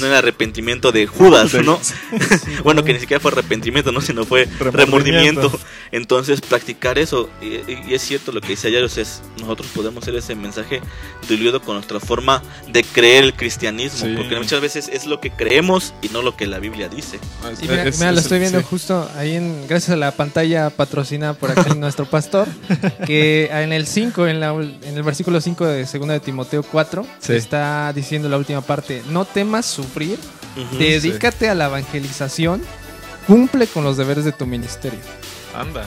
no el arrepentimiento de Judas, ¿no? bueno, que ni siquiera fue arrepentimiento, ¿no? Sino fue Remordimiento. remordimiento. Entonces, practicar eso, y, y es cierto lo que dice ayer, es nosotros podemos ser ese mensaje diluido con nuestra forma de creer el cristianismo, Sí. porque muchas veces es lo que creemos y no lo que la Biblia dice. Y mira, Es- mira, lo es- estoy viendo sí. justo ahí en gracias a la pantalla patrocinada por aquí nuestro pastor que en el 5 en, la, en el versículo 5 de 2 de Timoteo 4 Sí. está diciendo la última parte, no temas sufrir, dedícate a la evangelización, cumple con los deberes de tu ministerio. Anda.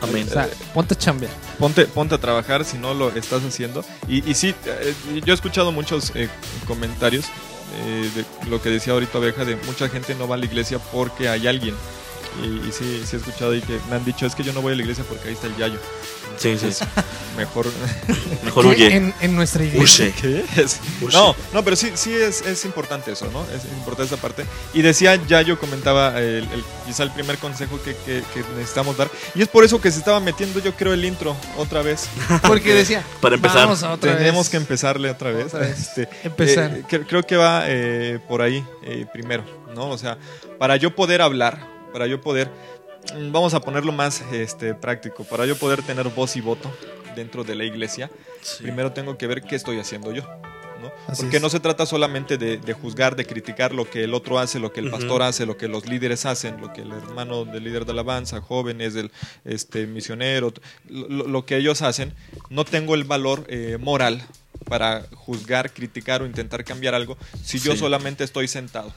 Amén. O sea, ponte a chambear. Ponte, ponte a trabajar si no lo estás haciendo. Y, y sí, eh, yo he escuchado muchos eh, comentarios eh, de lo que decía ahorita Oveja, de mucha gente no va a la iglesia porque hay alguien. Y, y sí, sí he escuchado ahí que me han dicho, es que yo no voy a la iglesia porque ahí está el yayo. Sí, sí. Entonces, Mejor... Mejor huye. En, en nuestra iglesia. ¿Qué es? No, no, pero sí, sí es, es importante eso, ¿no? Es importante esa parte. Y decía, ya yo comentaba el, el- quizá el primer consejo que, que- que necesitamos dar. Y es por eso que se estaba metiendo, yo creo, el intro otra vez. Porque decía, Para empezar, vamos a otra Tenemos vez. que empezarle otra vez. Otra vez. Este, Empezar. eh, cre- creo que va eh, por ahí eh, primero, ¿no? O sea, para yo poder hablar, para yo poder, vamos a ponerlo más este, práctico, para yo poder tener voz y voto dentro de la iglesia, Sí. primero tengo que ver qué estoy haciendo yo. Porque es. no se trata solamente de, de juzgar, de criticar lo que el otro hace, lo que el pastor hace, lo que los líderes hacen, lo que el hermano del líder de alabanza, jóvenes, el este, misionero, lo, lo que ellos hacen. No tengo el valor eh, moral para juzgar, criticar o intentar cambiar algo si yo Sí. solamente estoy sentado.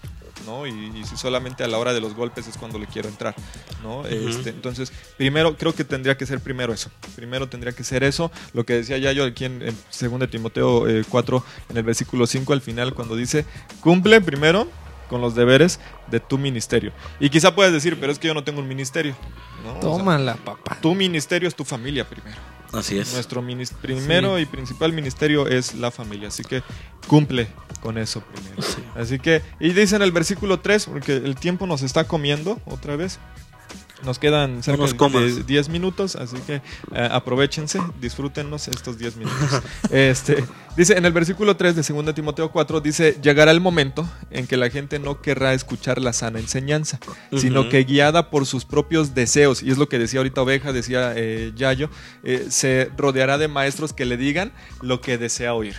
¿No? Y, y si solamente a la hora de los golpes es cuando le quiero entrar, ¿no? Este, entonces, primero, creo que tendría que ser primero eso. Primero tendría que ser eso. Lo que decía ya yo aquí en, en 2 de Timoteo eh, 4, en el versículo 5, al final, cuando dice, cumple primero con los deberes de tu ministerio. Y quizá puedes decir, pero es que yo no tengo un ministerio. ¿no? O sea, Tómala, papá. tu ministerio es tu familia primero. Así es. Nuestro primero y principal ministerio es la familia, así que cumple con eso primero. Sí. Así que, y dice en el versículo 3, porque el tiempo nos está comiendo otra vez. Nos quedan cerca nos comas. de 10 minutos, así que eh, aprovechense, disfrútennos estos 10 minutos. este, dice en el versículo 3 de 2 Timoteo 4, dice, llegará el momento en que la gente no querrá escuchar la sana enseñanza, sino que guiada por sus propios deseos, y es lo que decía ahorita Oveja, decía eh, Yayo, eh, se rodeará de maestros que le digan lo que desea oír.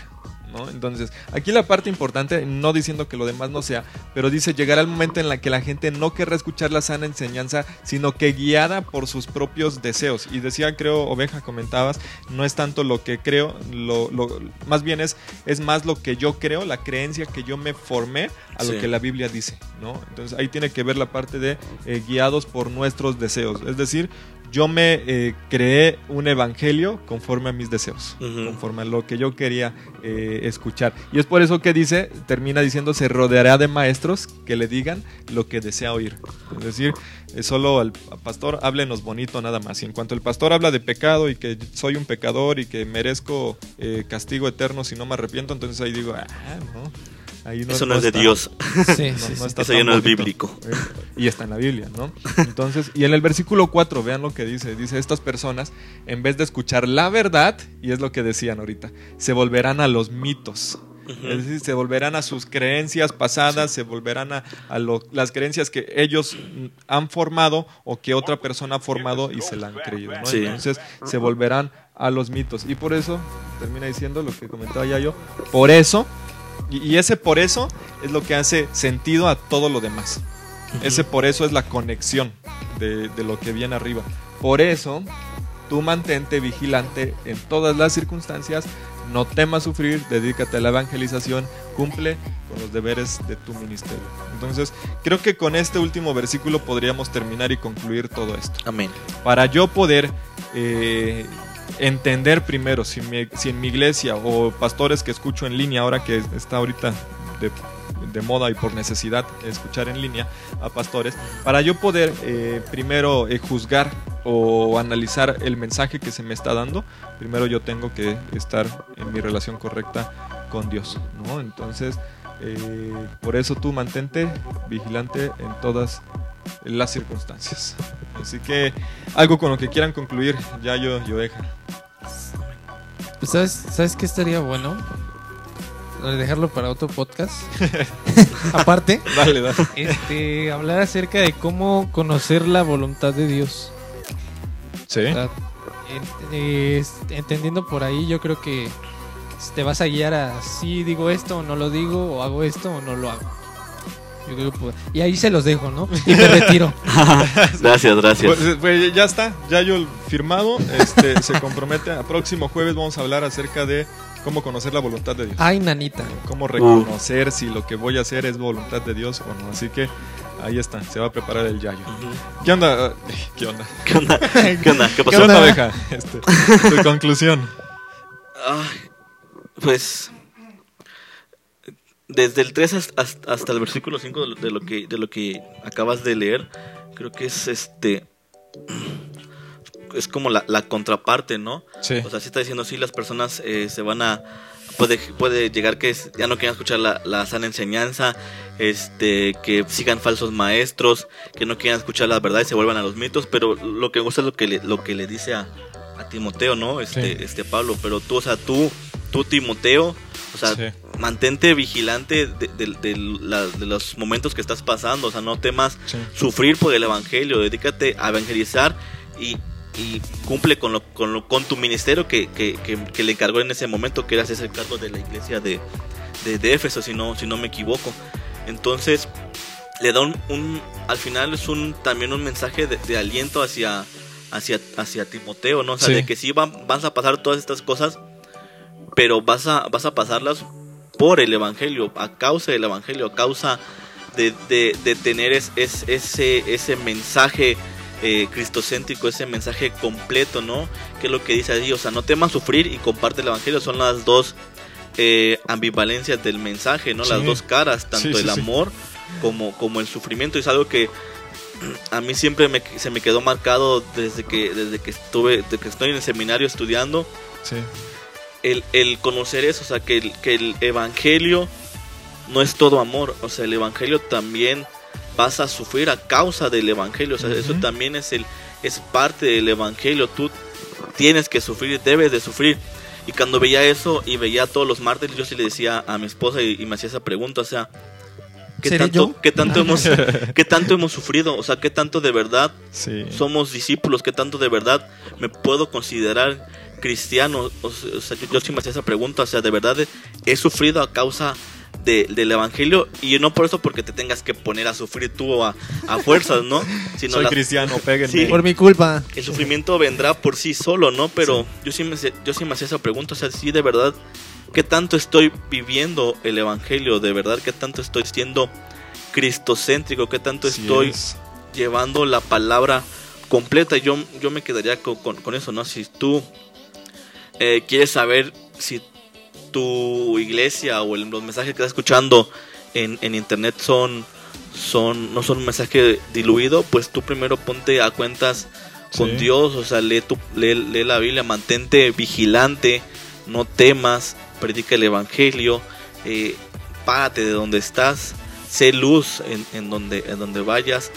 ¿No? Entonces, aquí la parte importante, no diciendo que lo demás no sea, pero dice, llegará el momento en la que la gente no querrá escuchar la sana enseñanza, sino que guiada por sus propios deseos. Y decía, creo, Oveja, comentabas, no es tanto lo que creo, lo, lo- más bien es, es más lo que yo creo, la creencia que yo me formé a lo Sí. que la Biblia dice, ¿no? Entonces ahí tiene que ver la parte de eh, guiados por nuestros deseos. Es decir, yo me eh, creé un evangelio conforme a mis deseos, conforme a lo que yo quería eh, escuchar. Y es por eso que dice, termina diciendo, se rodeará de maestros que le digan lo que desea oír. Es decir, eh, solo al pastor háblenos bonito nada más. Y en cuanto el pastor habla de pecado y que soy un pecador y que merezco eh, castigo eterno si no me arrepiento, entonces ahí digo, ah, no. Ahí Eso no es de está- Dios. Sí, no, sí, no sí. está Eso ya no es bíblico. Eh, Y está en la Biblia, ¿no? Entonces, y en el versículo 4, vean lo que dice. Dice, estas personas, en vez de escuchar la verdad, y es lo que decían ahorita, se volverán a los mitos. Es decir, se volverán a sus creencias pasadas, se volverán a, a lo- las creencias que ellos mm, han formado o que otra persona ha formado y se la han creído. ¿no? Sí. Entonces se volverán a los mitos. Y por eso, termina diciendo lo que comentaba ya yo, por eso, y, ese por eso es lo que hace sentido a todo lo demás. Ese por eso es la conexión de, de lo que viene arriba. Por eso, tú mantente vigilante en todas las circunstancias, no temas sufrir, dedícate a la evangelización, cumple con los deberes de tu ministerio. Entonces, creo que con este último versículo podríamos terminar y concluir todo esto Amén. para yo poder eh, entender primero si, si en mi iglesia o pastores que escucho en línea, ahora que está ahorita de, de moda y por necesidad escuchar en línea a pastores, para yo poder eh, primero eh, juzgar o analizar el mensaje que se me está dando, primero yo tengo que estar en mi relación correcta con Dios, ¿no? Entonces, eh, por eso tú mantente vigilante en todas las circunstancias. Así que algo con lo que quieran concluir, ya yo, yo deja. Pues, ¿sabes, ¿Sabes qué estaría bueno? Lo de Dejarlo para otro podcast. Aparte, Dale, dale. este, hablar acerca de cómo conocer la voluntad de Dios. Sí. O sea, entendiendo por ahí, yo creo que te vas a guiar a si digo esto o no lo digo, o hago esto o no lo hago. Yo creo que por- y ahí se los dejo, ¿no? Y me retiro. Gracias, gracias. Pues, pues, ya está, ya yo firmado, este, se compromete. A próximo jueves vamos a hablar acerca de cómo conocer la voluntad de Dios. Ay, nanita. Cómo reconocer si lo que voy a hacer es voluntad de Dios o no. Así que ahí está, se va a preparar el yayo. ¿Qué onda? ¿Qué onda? ¿Qué onda? ¿Qué onda? ¿Qué ¿Qué pasó? onda, abeja? Este, tu conclusión. Ay, pues desde el 3 hasta, hasta- el versículo 5 de lo, de lo que de lo que acabas de leer, creo que es este es como la, la contraparte, ¿no? Sí. O sea, sí está diciendo sí las personas eh, se van a puede puede llegar que ya no quieran escuchar la, la sana enseñanza, este que sigan falsos maestros, que no quieran escuchar la verdad y se vuelvan a los mitos, pero lo que me gusta es lo que le, lo que le dice a, a Timoteo, ¿no? Este Sí. este Pablo, pero tú, o sea, tú tú Timoteo, o sea, Sí. mantente vigilante de, de- de la- de los momentos que estás pasando, o sea, no temas Sí. sufrir por el evangelio, dedícate a evangelizar y, y cumple con lo, con lo con tu ministerio que, que, que- que le encargó en ese momento, que eras ese cargo de la iglesia de, de, Éfeso, si no, si no me equivoco. Entonces, le da un, un- al final es un también un mensaje de, de aliento hacia, hacia, hacia Timoteo, ¿no? O sea, Sí. de que sí van, vas a pasar todas estas cosas, pero vas a, vas a pasarlas por el Evangelio, a causa del Evangelio, a causa de, de, de tener es, es- ese, ese mensaje eh, cristocéntrico, ese mensaje completo, ¿no? Que es lo que dice allí, o sea, no temas sufrir y comparte el Evangelio, son las dos eh, ambivalencias del mensaje, ¿no? Las dos caras, tanto Sí, sí, el amor como, como el sufrimiento, es algo que a mí siempre me- se me quedó marcado desde que, desde que estuve, desde que estoy en el seminario estudiando, Sí. El, el conocer eso, o sea, que el, que el evangelio no es todo amor, o sea, el evangelio también vas a sufrir a causa del evangelio, o sea, eso también es el es parte del evangelio, tú tienes que sufrir, debes de sufrir. Y cuando veía eso y veía todos los mártires, yo sí le decía a mi esposa y, y me hacía esa pregunta, o sea, ¿qué ¿Seré tanto? ¿qué tanto hemos qué tanto hemos sufrido? O sea, ¿qué tanto de verdad Sí. somos discípulos, qué tanto de verdad me puedo considerar cristiano. O sea, o sea, yo, yo sí me hacía esa pregunta, o sea, de verdad he sufrido a causa de- del evangelio y no por eso porque te tengas que poner a sufrir tú a, a fuerzas, ¿no? Sino Soy la- cristiano, péguenme. Sí. Por mi culpa. el sufrimiento vendrá por sí solo, ¿no? Pero yo sí me hacía- yo sí me hacía esa pregunta, o sea, sí de verdad qué tanto estoy viviendo el evangelio, de verdad qué tanto estoy siendo cristocéntrico, qué tanto estoy es. llevando la palabra completa. Yo, yo me quedaría con, con- con eso, ¿no? Si tú eh, quieres saber si tu iglesia o el- los mensajes que estás escuchando en, en internet son, son, no son un mensaje diluido, pues tú primero ponte a cuentas con Sí. Dios, o sea, lee, tu, lee, lee la Biblia, mantente vigilante, no temas, predica el Evangelio, eh, párate de donde estás, sé luz en, en donde, en donde vayas.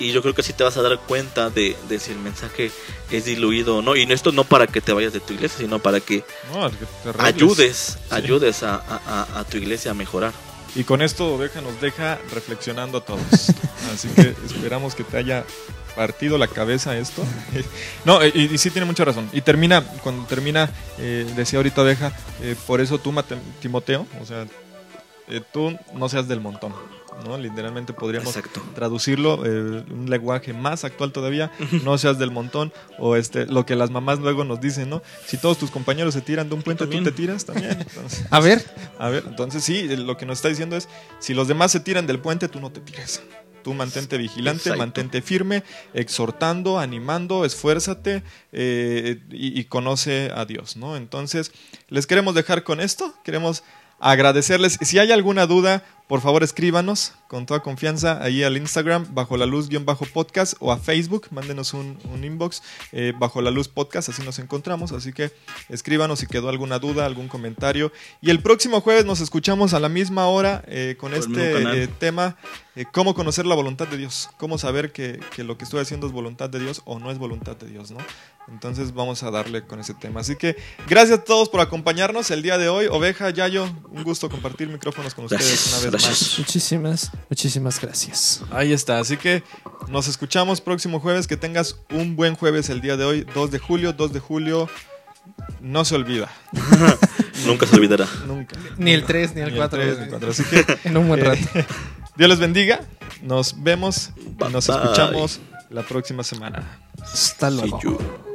Y yo creo que así te vas a dar cuenta de, de si el mensaje es diluido o no. Y esto no para que te vayas de tu iglesia, sino para que No, que ayudes, ayudes a, a- a- a tu iglesia a mejorar. Y con esto Oveja nos deja reflexionando a todos. Así que esperamos que te haya partido la cabeza esto. No, y, y sí tiene mucha razón. Y termina, cuando termina, eh, decía ahorita Oveja, eh, por eso tú, Timoteo, o sea, eh, tú no seas del montón. ¿No? Literalmente podríamos Exacto. traducirlo eh, un lenguaje más actual todavía no seas del montón o este lo que las mamás luego nos dicen no si todos tus compañeros se tiran de un puente tú te tiras también Entonces, A ver, a ver, entonces sí, lo que nos está diciendo es, si los demás se tiran del puente, tú no te tires. Tú mantente vigilante, Exacto. mantente firme, exhortando, animando, esfuérzate eh, y, y conoce a Dios, ¿no? Entonces, les queremos dejar con esto. Queremos agradecerles. Si hay alguna duda, por favor escríbanos con toda confianza ahí al Instagram, bajo la luz guion bajo podcast o a Facebook, mándenos un, un inbox, eh, bajo la luz podcast, así nos encontramos. Así que escríbanos si quedó alguna duda, algún comentario. Y el próximo jueves nos escuchamos a la misma hora eh, con Por este eh, tema, cómo conocer la voluntad de Dios, cómo saber que, que lo que estoy haciendo es voluntad de Dios o no es voluntad de Dios, ¿no? Entonces vamos a darle con ese tema. Así que gracias a todos por acompañarnos el día de hoy. Oveja, Yayo, un gusto compartir micrófonos con ustedes Gracias, una vez gracias. Muchísimas, muchísimas gracias. Ahí está. Así que nos escuchamos próximo jueves. Que tengas un buen jueves el día de hoy, 2 de julio. 2 de julio no se olvida. Nunca se olvidará. Nunca. Ni el 3 ni el Ni 4. tres, ni cuatro. Así que En un buen eh, rato. Dios les bendiga. Nos vemos y Bye, nos bye. escuchamos la próxima semana. Hasta luego. See you.